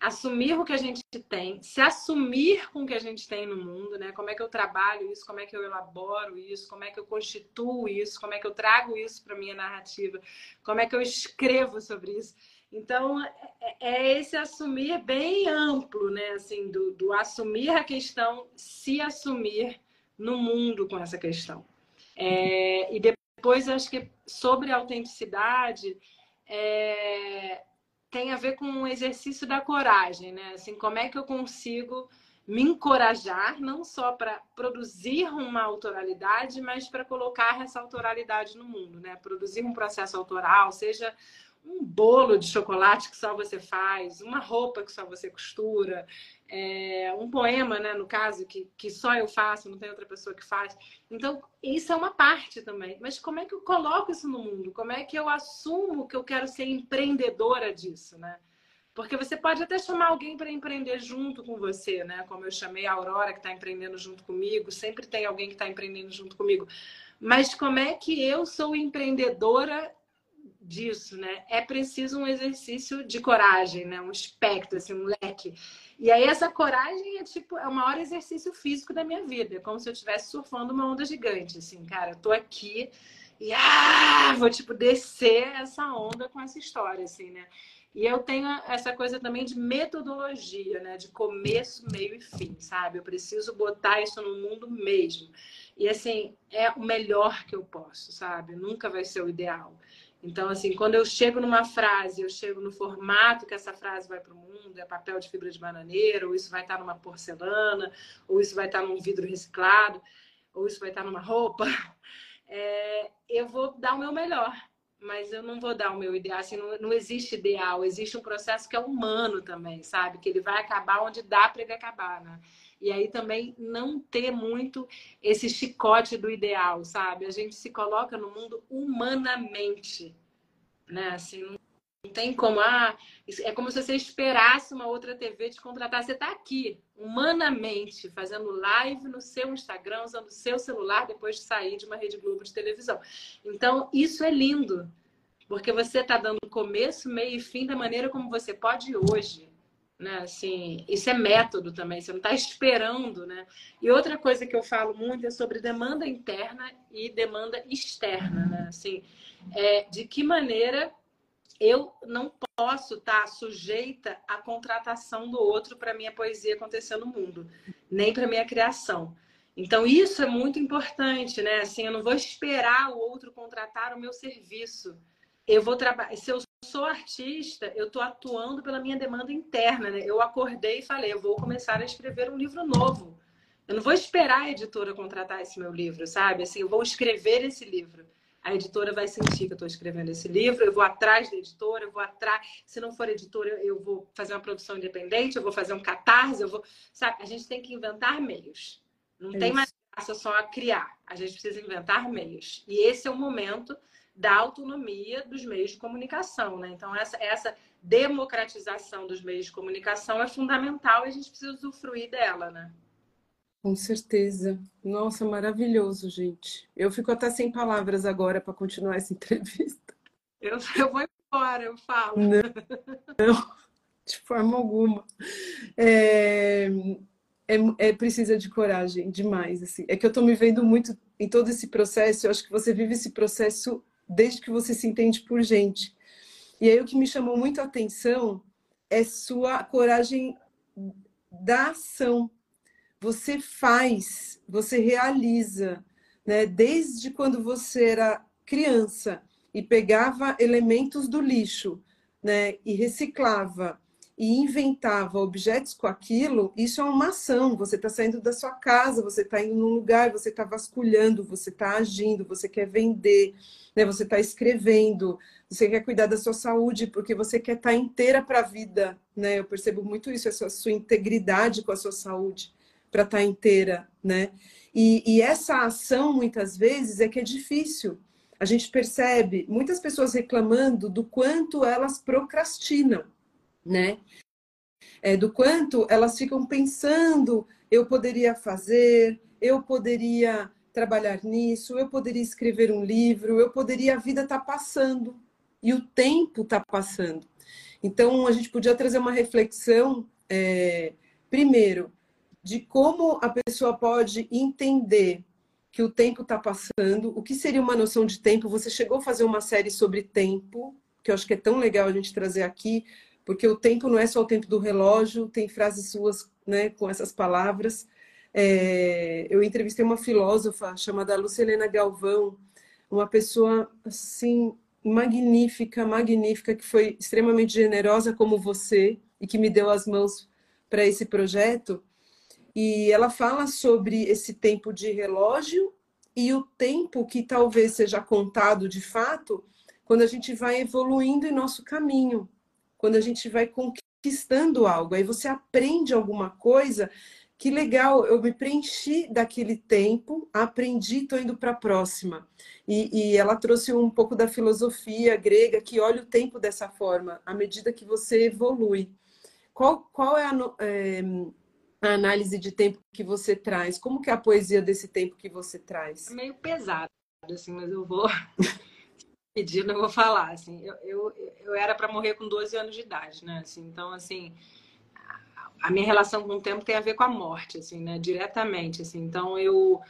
assumir o que a gente tem, se assumir com o que a gente tem no mundo, né? Como é que eu trabalho isso, como é que eu elaboro isso, como é que eu constituo isso, como é que eu trago isso para minha narrativa, como é que eu escrevo sobre isso. Então, é, é esse assumir bem amplo, né? Assim, do, do assumir a questão, se assumir no mundo com essa questão. É, e depois, acho que sobre autenticidade, é, tem a ver com o exercício da coragem, né? Assim, como é que eu consigo me encorajar, não só para produzir uma autoralidade, mas para colocar essa autoralidade no mundo, né? Produzir um processo autoral, seja um bolo de chocolate que só você faz, uma roupa que só você costura, é, um poema, né, no caso, que, que só eu faço, não tem outra pessoa que faz. Então, isso é uma parte também. Mas como é que eu coloco isso no mundo? Como é que eu assumo que eu quero ser empreendedora disso, né? Porque você pode até chamar alguém para empreender junto com você, né? Como eu chamei a Aurora, que está empreendendo junto comigo, sempre tem alguém que está empreendendo junto comigo. Mas como é que eu sou empreendedora disso, né? É preciso um exercício de coragem, né? Um espectro, assim, um leque. E aí essa coragem é tipo é o maior exercício físico da minha vida, é como se eu estivesse surfando uma onda gigante, assim, cara, eu tô aqui e ah, vou tipo descer essa onda com essa história, assim, né? E eu tenho essa coisa também de metodologia, né? De começo, meio e fim, sabe? Eu preciso botar isso no mundo mesmo. E assim, é o melhor que eu posso, sabe? Nunca vai ser o ideal. Então, assim, quando eu chego numa frase, eu chego no formato que essa frase vai para o mundo, é papel de fibra de bananeira, ou isso vai estar numa porcelana, ou isso vai estar num vidro reciclado, ou isso vai estar numa roupa, [LAUGHS] é, eu vou dar o meu melhor, mas eu não vou dar o meu ideal. Assim, não, não existe ideal, existe um processo que é humano também, sabe? Que ele vai acabar onde dá para ele acabar, né? E aí também não ter muito esse chicote do ideal, sabe? A gente se coloca no mundo humanamente, né? Assim, não tem como, ah, é como se você esperasse uma outra TV te contratar. Você está aqui, humanamente, fazendo live no seu Instagram, usando o seu celular depois de sair de uma Rede Globo de televisão. Então, isso é lindo, porque você está dando começo, meio e fim da maneira como você pode hoje né? Assim, isso é método também, você não está esperando, né? E outra coisa que eu falo muito é sobre demanda interna e demanda externa, né? Assim, é, de que maneira eu não posso estar tá sujeita à contratação do outro para minha poesia acontecer no mundo, nem para minha criação. Então isso é muito importante, né? Assim, eu não vou esperar o outro contratar o meu serviço. Eu vou trabalhar. Se eu sou artista, eu estou atuando pela minha demanda interna. Né? Eu acordei e falei, eu vou começar a escrever um livro novo. Eu não vou esperar a editora contratar esse meu livro, sabe? Assim, eu vou escrever esse livro. A editora vai sentir que eu estou escrevendo esse livro, eu vou atrás da editora, eu vou atrás. Se não for editora, eu vou fazer uma produção independente, eu vou fazer um catarse, eu vou. Sabe? A gente tem que inventar meios. Não é tem mais graça só a criar. A gente precisa inventar meios. E esse é o momento da autonomia dos meios de comunicação. Né? Então, essa, essa democratização dos meios de comunicação é fundamental e a gente precisa usufruir dela. Né? Com certeza. Nossa, maravilhoso, gente. Eu fico até sem palavras agora para continuar essa [LAUGHS] entrevista. Eu, eu vou embora, eu falo. Não, não de forma alguma. É, é, é, precisa de coragem demais. Assim. É que eu estou me vendo muito em todo esse processo. Eu acho que você vive esse processo desde que você se entende por gente. E aí o que me chamou muito a atenção é sua coragem da ação. Você faz, você realiza, né? Desde quando você era criança e pegava elementos do lixo, né, e reciclava e inventava objetos com aquilo, isso é uma ação. Você está saindo da sua casa, você está indo num lugar, você está vasculhando, você está agindo, você quer vender, né? você está escrevendo, você quer cuidar da sua saúde, porque você quer estar tá inteira para a vida. Né? Eu percebo muito isso, essa sua integridade com a sua saúde, para estar tá inteira. Né? E, e essa ação, muitas vezes, é que é difícil. A gente percebe muitas pessoas reclamando do quanto elas procrastinam né? É, do quanto elas ficam pensando, eu poderia fazer, eu poderia trabalhar nisso, eu poderia escrever um livro, eu poderia, a vida está passando e o tempo está passando. Então, a gente podia trazer uma reflexão, é, primeiro, de como a pessoa pode entender que o tempo está passando, o que seria uma noção de tempo. Você chegou a fazer uma série sobre tempo, que eu acho que é tão legal a gente trazer aqui, porque o tempo não é só o tempo do relógio, tem frases suas né, com essas palavras. É, eu entrevistei uma filósofa chamada Lucilena Galvão, uma pessoa assim magnífica, magnífica, que foi extremamente generosa como você e que me deu as mãos para esse projeto. E ela fala sobre esse tempo de relógio e o tempo que talvez seja contado de fato quando a gente vai evoluindo em nosso caminho, quando a gente vai conquistando algo. Aí você aprende alguma coisa que legal, eu me preenchi daquele tempo, aprendi, estou indo para a próxima. E, e, ela trouxe um pouco da filosofia grega que olha o tempo dessa forma, à medida que você evolui. Qual, qual é, a, é a análise de tempo que você traz? Como que é a poesia desse tempo que você traz? É meio pesado, assim, mas eu vou [LAUGHS] pedindo, eu vou falar, assim, eu, eu, eu era para morrer com 12 anos de idade, né, assim, então, assim, a minha relação com o tempo tem a ver com a morte, assim, né, diretamente, assim, então eu,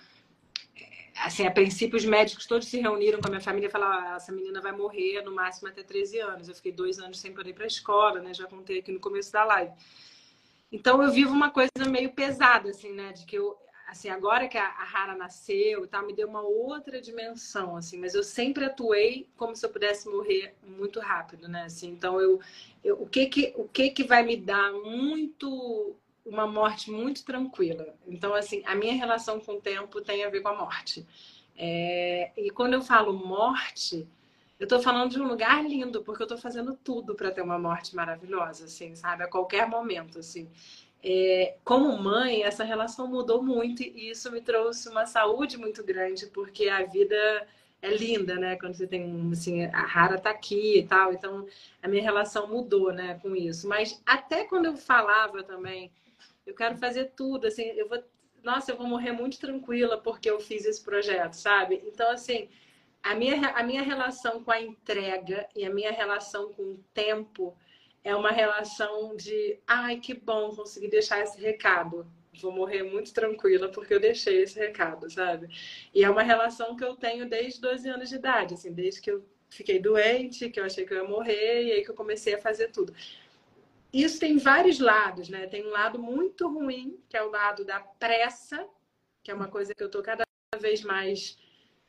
assim, a princípio os médicos todos se reuniram com a minha família e falaram, ah, essa menina vai morrer no máximo até 13 anos, eu fiquei dois anos sem poder ir para a escola, né, já contei aqui no começo da live, então eu vivo uma coisa meio pesada, assim, né? De que eu, assim, agora que a, Rara nasceu tal, me deu uma outra dimensão, assim. Mas eu sempre atuei como se eu pudesse morrer muito rápido, né? Assim, então eu, eu o que que o que que vai me dar muito uma morte muito tranquila. Então assim, a minha relação com o tempo tem a ver com a morte. É, e quando eu falo morte, eu tô falando de um lugar lindo, porque eu tô fazendo tudo para ter uma morte maravilhosa, assim, sabe? A qualquer momento, assim. É, como mãe, essa relação mudou muito e isso me trouxe uma saúde muito grande, porque a vida é linda, né? Quando você tem, assim, a Rara tá aqui e tal, então a minha relação mudou, né, com isso. Mas até quando eu falava também, eu quero fazer tudo, assim, eu vou, nossa, eu vou morrer muito tranquila porque eu fiz esse projeto, sabe? Então, assim, a minha, a minha relação com a entrega e a minha relação com o tempo é uma relação de ai, que bom conseguir deixar esse recado. Vou morrer muito tranquila porque eu deixei esse recado, sabe? E é uma relação que eu tenho desde 12 anos de idade, assim, desde que eu fiquei doente, que eu achei que eu ia morrer, e aí que eu comecei a fazer tudo. Isso tem vários lados, né? Tem um lado muito ruim, que é o lado da pressa, que é uma coisa que eu tô cada vez mais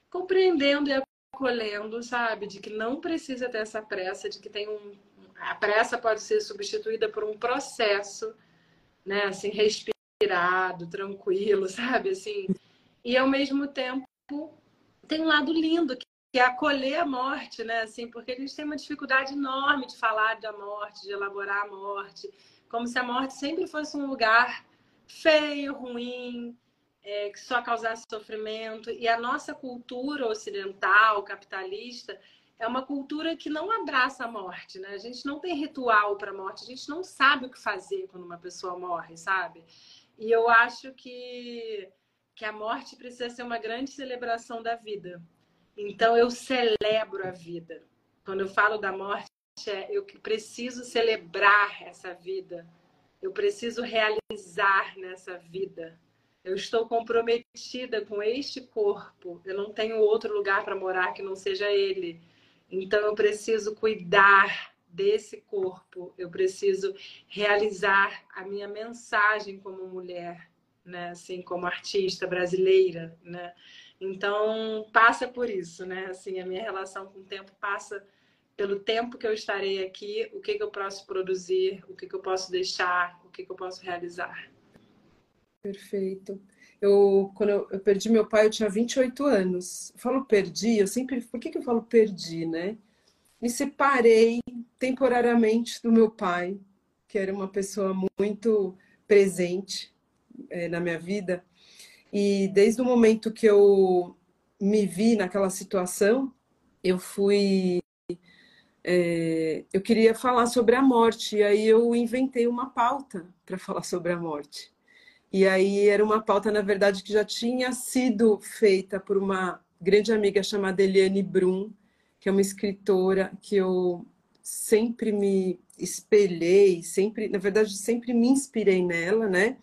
compreendendo e acolhendo, sabe? De que não precisa ter essa pressa, de que tem um. A pressa pode ser substituída por um processo, né? Assim, respirado, tranquilo, [LAUGHS] sabe? Assim. E ao mesmo tempo tem um lado lindo que é acolher a morte, né? Assim, porque a gente tem uma dificuldade enorme de falar da morte, de elaborar a morte, como se a morte sempre fosse um lugar feio, ruim, é, que só causasse sofrimento. E a nossa cultura ocidental, capitalista, é uma cultura que não abraça a morte, né? A gente não tem ritual para a morte, a gente não sabe o que fazer quando uma pessoa morre, sabe? E eu acho que, que a morte precisa ser uma grande celebração da vida. Então eu celebro a vida. Quando eu falo da morte, é eu preciso celebrar essa vida. Eu preciso realizar nessa vida. Eu estou comprometida com este corpo. Eu não tenho outro lugar para morar que não seja ele. Então eu preciso cuidar desse corpo. Eu preciso realizar a minha mensagem como mulher, né? Assim, como artista brasileira, né? Então passa por isso, né? Assim, a minha relação com o tempo passa pelo tempo que eu estarei aqui, o que, que eu posso produzir, o que, que eu posso deixar, o que, que eu posso realizar. Perfeito. Eu, quando eu, eu, perdi meu pai, eu tinha 28 anos. Eu falo perdi, eu sempre. Por que, que eu falo perdi, né? Me separei temporariamente do meu pai, que era uma pessoa muito presente é, na minha vida. E desde o momento que eu me vi naquela situação, eu fui. É, eu queria falar sobre a morte, e aí eu inventei uma pauta para [LAUGHS] falar sobre a morte. E aí era uma pauta, na verdade, que já tinha sido feita por uma grande amiga chamada Eliane Brum, que é uma escritora que eu sempre me espelhei, sempre, na verdade, sempre me inspirei nela, né?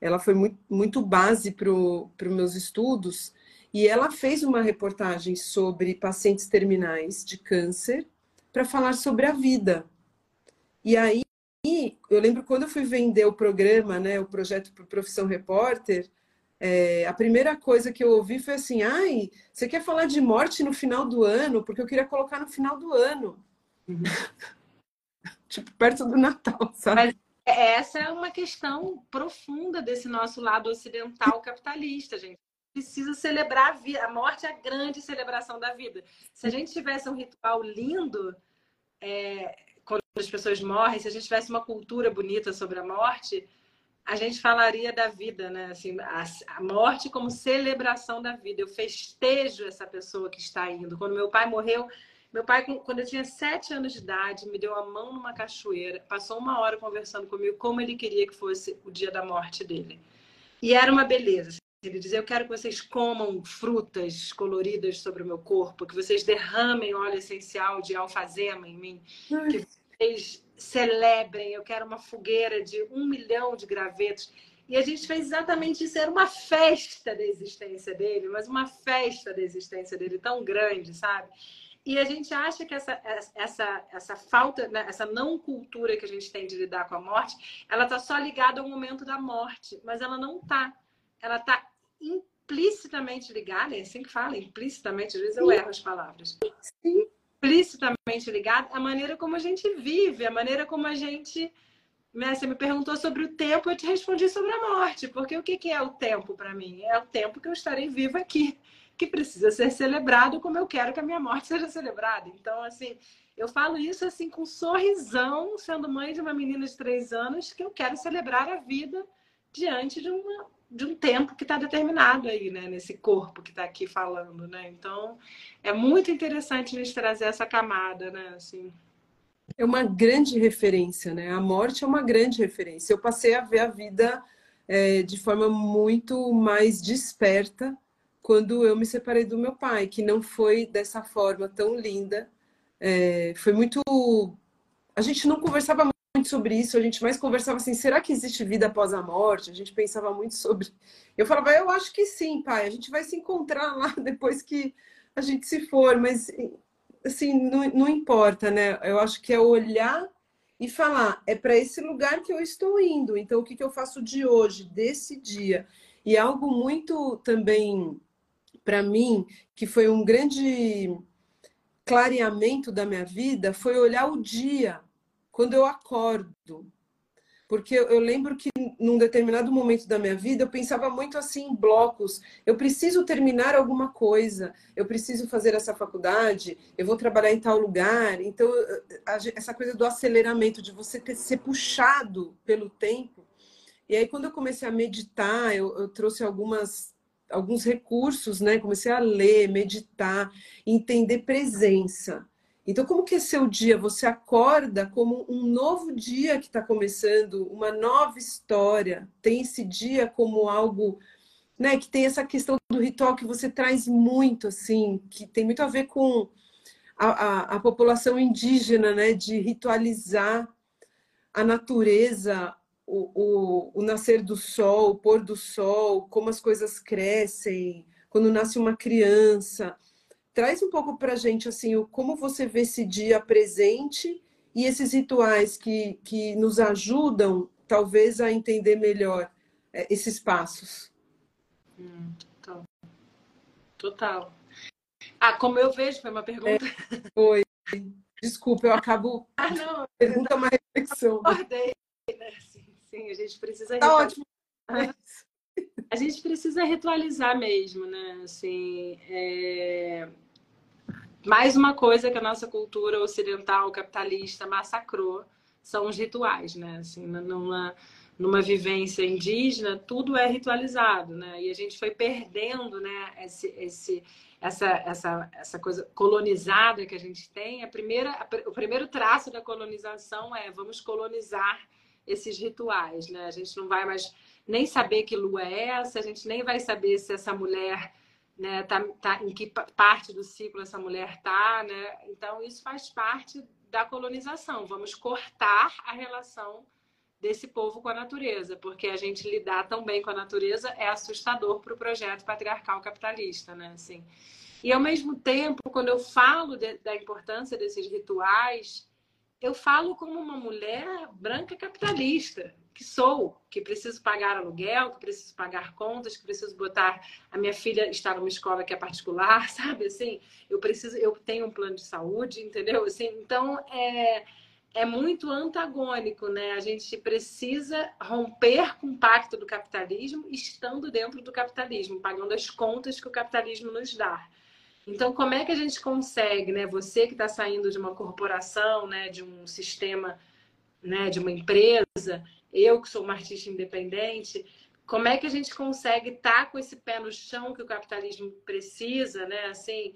Ela foi muito, muito base para os meus estudos e ela fez uma reportagem sobre pacientes terminais de câncer para falar sobre a vida. E aí, eu lembro quando eu fui vender o programa, né, o projeto para Profissão Repórter, é, a primeira coisa que eu ouvi foi assim: ai, você quer falar de morte no final do ano? Porque eu queria colocar no final do ano. Uhum. [LAUGHS] tipo, perto do Natal, sabe? Mas essa é uma questão profunda desse nosso lado ocidental capitalista, gente. Precisa celebrar a vida. A morte é a grande celebração da vida. Se a gente tivesse um ritual lindo, é, quando as pessoas morrem, se a gente tivesse uma cultura bonita sobre a morte, a gente falaria da vida, né? Assim, a, a, morte como celebração da vida. Eu festejo essa pessoa que está indo. Quando meu pai morreu, meu pai, quando eu tinha sete anos de idade, me deu a mão numa cachoeira, passou uma hora conversando comigo como ele queria que fosse o dia da morte dele. E era uma beleza. Ele dizia: Eu quero que vocês comam frutas coloridas sobre o meu corpo, que vocês derramem óleo essencial de alfazema em mim, que vocês celebrem, eu quero uma fogueira de um milhão de gravetos. E a gente fez exatamente isso, era uma festa da existência dele, mas uma festa da existência dele tão grande, sabe? E a gente acha que essa, essa, essa falta, né, essa não cultura que a gente tem de lidar com a morte, ela está só ligada ao momento da morte, mas ela não está. Ela está implicitamente ligada, é assim que fala, implicitamente, às vezes eu erro as palavras. Sim explicitamente ligado à maneira como a gente vive, à maneira como a gente. Né? Você me perguntou sobre o tempo, eu te respondi sobre a morte, porque o que é o tempo para mim? É o tempo que eu estarei viva aqui, que precisa ser celebrado como eu quero que a minha morte [LAUGHS] seja celebrada. Então, assim, eu falo isso assim com um sorrisão, sendo mãe de uma menina de três anos, que eu quero celebrar a vida diante de uma de um tempo que está determinado aí, né? Nesse corpo que está aqui falando, né? Então, é muito interessante a gente trazer essa camada, né? Assim. É uma grande referência, né? A morte é uma grande referência. Eu passei a ver a vida é, de forma muito mais desperta quando eu me separei do meu pai, que não foi dessa forma tão linda. É, foi muito. A gente não conversava muito sobre isso, a gente mais conversava assim, será que existe vida após a morte? A gente pensava muito sobre. Eu falava, eu acho que sim, pai, a gente vai se encontrar lá [LAUGHS] depois que a gente se for, mas assim, não, não importa, né? Eu acho que é olhar e falar, é para esse lugar que eu estou indo, então o que, que eu faço de hoje, desse dia? E algo muito também, para mim, que foi um grande clareamento da minha vida, foi olhar o dia quando eu acordo. Porque eu, lembro que num determinado momento da minha vida eu pensava muito assim em blocos. Eu preciso terminar alguma coisa, eu preciso fazer essa faculdade, eu vou trabalhar em tal lugar. Então, essa coisa do aceleramento, de você ter, ser puxado pelo tempo. E aí, quando eu comecei a meditar, eu, eu trouxe algumas alguns recursos, né? Comecei a ler, meditar, entender presença. Então, como que é seu dia? Você acorda como um novo dia que está começando, uma nova história. Tem esse dia como algo, né? Que tem essa questão do ritual que você traz muito, assim, que tem muito a ver com a, a, a população indígena, né? De ritualizar a natureza, o, o, o nascer do sol, o pôr do sol, como as coisas crescem, quando nasce uma criança Traz um pouco para a gente assim, o, como você vê esse dia presente e esses rituais que, que nos ajudam, talvez, a entender melhor é, esses passos. Hum, total. total. Ah, como eu vejo, foi uma pergunta. É, foi. Desculpa, eu acabo. [LAUGHS] Ah, não. [LAUGHS] Pergunta uma reflexão. Acordei, né? Sim, sim, a gente precisa. Tá ótimo. A gente precisa ritualizar mesmo, né? Assim, é mais uma coisa que a nossa cultura ocidental capitalista massacrou são os rituais, né? Assim, numa, numa vivência indígena, tudo é ritualizado, né? E a gente foi perdendo, né? Esse, esse, essa, essa, essa coisa colonizada que a gente tem. A primeira, o primeiro traço da colonização é vamos colonizar esses rituais, né? A gente não vai mais nem saber que lua é essa, a gente nem vai saber se essa mulher né, tá, tá, em que parte do ciclo essa mulher está, né? Então isso faz parte da colonização. Vamos cortar a relação desse povo com a natureza, porque a gente lidar tão bem com a natureza é assustador para o projeto patriarcal capitalista, né? Assim. E ao mesmo tempo, quando eu falo de, da importância desses rituais, eu falo como uma mulher branca capitalista, que sou, que preciso pagar aluguel, que preciso pagar contas, que preciso botar a minha filha estar numa escola que é particular, [LAUGHS] sabe? Assim, eu preciso, eu tenho um plano de saúde, entendeu? Assim, então é é muito antagônico, né? A gente precisa romper com o pacto do capitalismo estando dentro do capitalismo, pagando as contas que o capitalismo nos dá. Então, como é que a gente consegue, né? Você que está saindo de uma corporação, né? De um sistema, né? De uma empresa, eu que sou uma artista independente, como é que a gente consegue estar tá com esse pé no chão que o capitalismo precisa, né? Assim,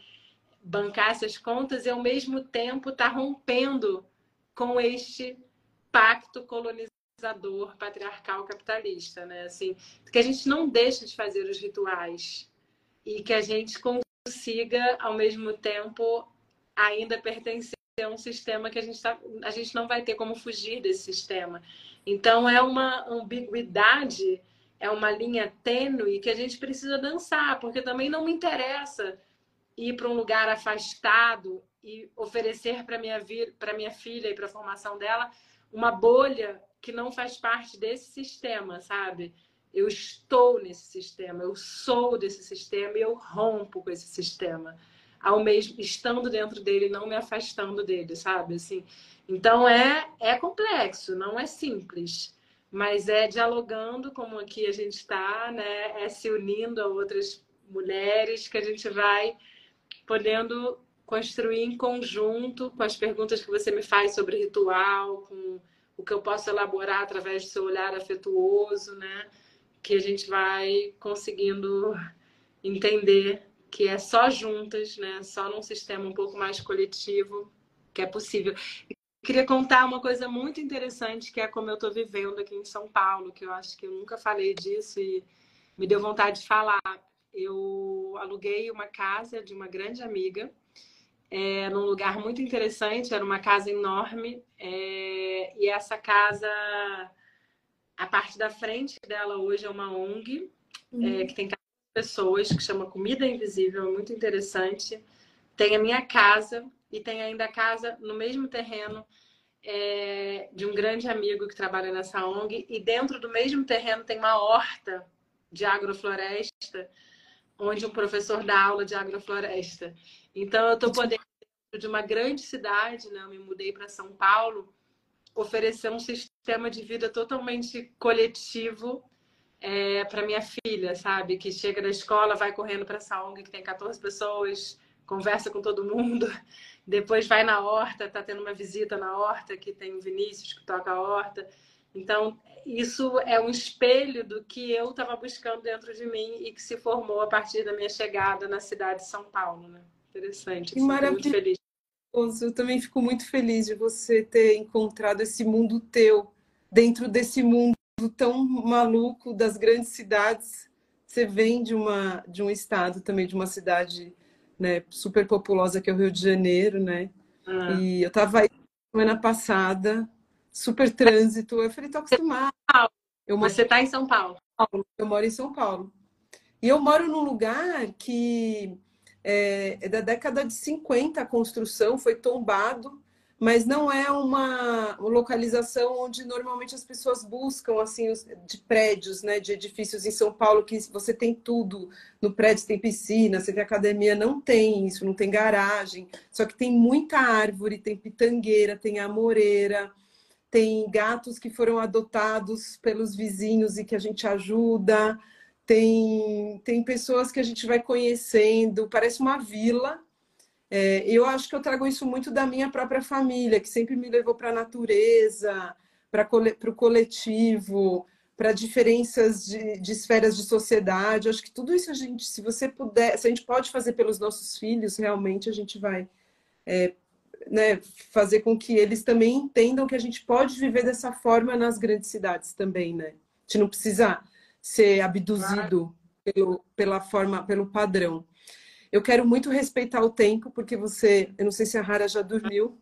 bancar essas contas e ao mesmo tempo estar tá rompendo com este pacto colonizador patriarcal capitalista, né? Assim, que a gente não deixa de fazer os rituais e que a gente consiga ao mesmo tempo ainda pertencer a um sistema que a gente tá, a gente não vai ter como fugir desse sistema. Então é uma ambiguidade, é uma linha tênue que a gente precisa dançar, porque também não me interessa ir para um lugar afastado e oferecer para minha para minha filha e para a formação dela uma bolha que não faz parte desse sistema, sabe? Eu estou nesse sistema, eu sou desse sistema e eu rompo com esse sistema, ao mesmo estando dentro dele, não me afastando dele, sabe? Assim, então é é complexo, não é simples, mas é dialogando como aqui a gente está, né? É se unindo a outras mulheres que a gente vai podendo construir em conjunto com as perguntas que você me faz sobre ritual, com o que eu posso elaborar através do seu olhar afetuoso, né? Que a gente vai conseguindo entender que é só juntas, né? Só num sistema um pouco mais coletivo que é possível. Queria contar uma coisa muito interessante que é como eu estou vivendo aqui em São Paulo, que eu acho que eu nunca falei disso e me deu vontade de falar. Eu aluguei uma casa de uma grande amiga é, num lugar muito interessante, era uma casa enorme, é, e essa casa, a parte da frente dela hoje é uma ONG, é, uhum. é, que tem pessoas, que chama Comida Invisível, é muito interessante. Tem a minha casa, e tem ainda a casa no mesmo terreno é, de um grande amigo que trabalha nessa ONG, e dentro do mesmo terreno tem uma horta de agrofloresta, onde um professor dá aula de agrofloresta. Então, eu estou podendo, de uma grande cidade, né? eu me mudei para São Paulo, oferecer um sistema de vida totalmente coletivo é, para minha filha, sabe? Que chega da escola, vai correndo para essa ONG que tem 14 pessoas, conversa com todo mundo, [LAUGHS] depois vai na horta, tá tendo uma visita na horta que tem o Vinícius que toca a horta. Então, isso é um espelho do que eu estava buscando dentro de mim e que se formou a partir da minha chegada na cidade de São Paulo, né? Interessante. Que maravilhoso. Eu também fico muito feliz de você ter encontrado esse mundo teu dentro desse mundo tão maluco das grandes cidades. Você vem de uma de um estado também de uma cidade né, super populosa que é o Rio de Janeiro, né? Ah. E eu estava aí semana passada, super trânsito. Eu falei, tô acostumada. Eu Você está em São Paulo? Eu moro em São Paulo. E eu moro num lugar que é, é da década de 50 a construção, foi tombado, mas não é uma localização onde normalmente as pessoas buscam assim de prédios, né, de edifícios em São Paulo que você tem tudo. No prédio tem piscina, você tem academia, não tem isso, não tem garagem, só que tem muita árvore, tem pitangueira, tem amoreira, tem gatos que foram adotados pelos vizinhos e que a gente ajuda. Tem, tem pessoas que a gente vai conhecendo, parece uma vila. É, eu acho que eu trago isso muito da minha própria família, que sempre me levou para a natureza, para o coletivo, para diferenças de, de, esferas de sociedade. Eu acho que tudo isso a gente, se você puder, se a gente pode fazer pelos nossos filhos, realmente a gente vai é, né, fazer com que eles também entendam que a gente pode viver dessa forma nas grandes cidades também, né? A gente não precisa ser abduzido pelo, pela forma, pelo padrão. Eu quero muito respeitar o tempo, porque você, eu não sei se a Rara já dormiu.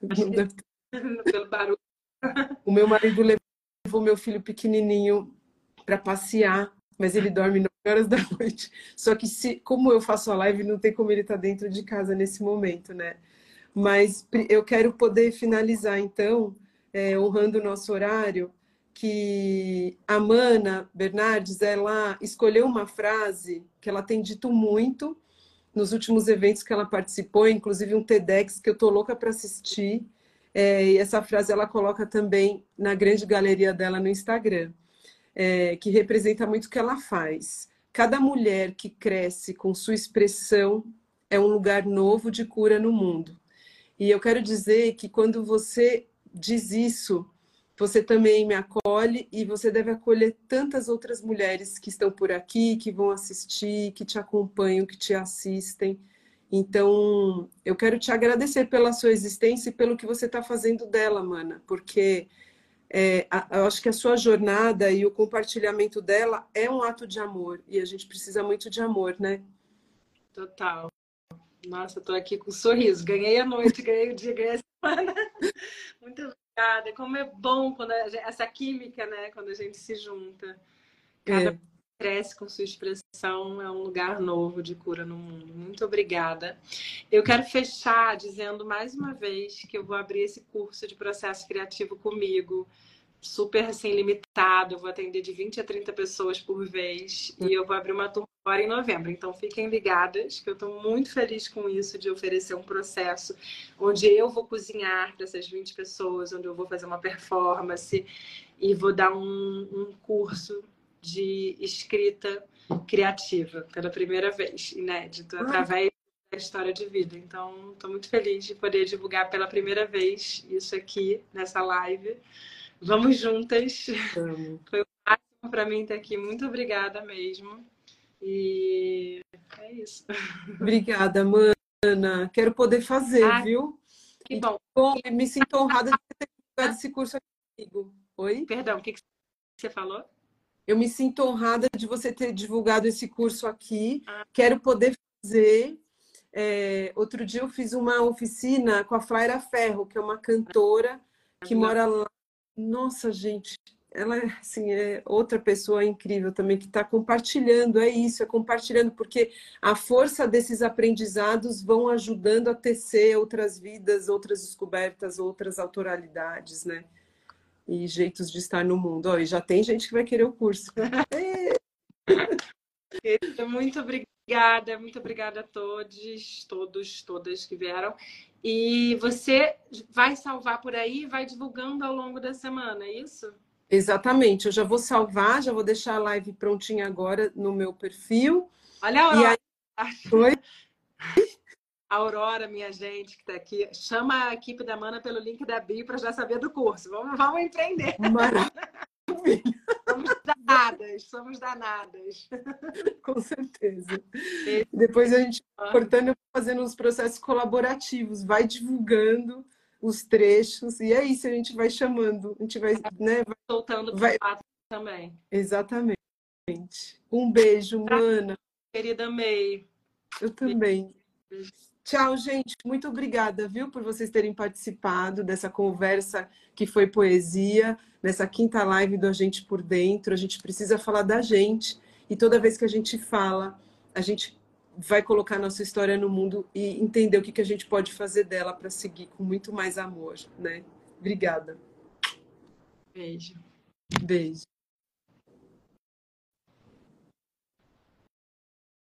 [LAUGHS] [LAUGHS] Pelo barulho. O meu marido levou meu filho pequenininho para passear, mas ele dorme 9 horas da noite. Só que se, como eu faço a live, não tem como ele estar tá dentro de casa nesse momento, né? Mas eu quero poder finalizar então, é, honrando o nosso horário, que a Mana Bernardes, ela escolheu uma frase que ela tem dito muito nos últimos eventos que ela participou, inclusive um TEDx que eu tô louca para assistir. É, e essa frase ela coloca também na grande galeria dela no Instagram, é, que representa muito o que ela faz. Cada mulher que cresce com sua expressão é um lugar novo de cura no mundo. E eu quero dizer que quando você diz isso, você também me acolhe e você deve acolher tantas outras mulheres que estão por aqui, que vão assistir, que te acompanham, que te assistem. Então, eu quero te agradecer pela sua existência e pelo que você está fazendo dela, mana, porque é, eu acho que a sua jornada e o compartilhamento dela é um ato de amor e a gente precisa muito de amor, né? Total. Nossa, estou aqui com um sorriso. Ganhei a noite, ganhei o dia, ganhei a semana. [LAUGHS] Muito obrigada. Como é bom quando gente, essa química, né? Quando a gente se junta. Cada é. cresce com sua expressão, é um lugar novo de cura no mundo. Muito obrigada. Eu quero fechar dizendo mais uma vez que eu vou abrir esse curso de processo criativo comigo super assim limitado, eu vou atender de 20 a 30 pessoas por vez e eu vou abrir uma turma agora em novembro. Então fiquem ligadas, que eu estou muito feliz com isso de oferecer um processo onde eu vou cozinhar para essas 20 pessoas, onde eu vou fazer uma performance e vou dar um, um curso de escrita criativa pela primeira vez, inédito, ah. através da história de vida. Então, estou muito feliz de poder divulgar pela primeira vez isso aqui nessa live. Vamos juntas. Vamos. [LAUGHS] Foi o máximo para mim estar aqui. Muito obrigada mesmo. E é isso. [LAUGHS] Obrigada, Mana. Quero poder fazer, ah, viu? Que bom. bom. Me sinto honrada de ter feito esse curso aqui comigo. Oi? Perdão, o que você falou? Eu me sinto honrada de você ter divulgado esse curso aqui. Ah. Quero poder fazer. É, outro dia eu fiz uma oficina com a Flaira Ferro, que é uma cantora que mora lá nossa, gente, ela assim, é outra pessoa incrível também que está compartilhando, é isso, é compartilhando, porque a força desses aprendizados vão ajudando a tecer outras vidas, outras descobertas, outras autoralidades, né? E jeitos de estar no mundo. Oh, e já tem gente que vai querer o curso. [LAUGHS] muito obrigada, muito obrigada a todos, todos, todas que vieram. E você vai salvar por aí e vai divulgando ao longo da semana, é isso? Exatamente. Eu já vou salvar, já vou deixar a live prontinha agora no meu perfil. Olha a Aurora. Aí... Oi? A [LAUGHS] Aurora, minha gente, que está aqui, chama a equipe da Mana pelo link da bio para já saber do curso. Vamos, vamos empreender. Maravilha. [LAUGHS] Somos danadas, somos danadas. [LAUGHS] Com certeza. Depois a gente cortando fazendo os processos colaborativos, vai divulgando os trechos, e é isso, a gente vai chamando, a gente vai, né? Vai, Soltando vai... também. Exatamente. Um beijo, Mana. Querida May. Eu também. Beijo. Tchau, gente. Muito obrigada, viu, por vocês terem participado dessa conversa que foi poesia, nessa quinta live do A Gente por Dentro. A gente precisa falar da gente. E toda vez que a gente fala, a gente vai colocar nossa história no mundo e entender o que, que a gente pode fazer dela para seguir com muito mais amor, né? Obrigada. Beijo. Beijo.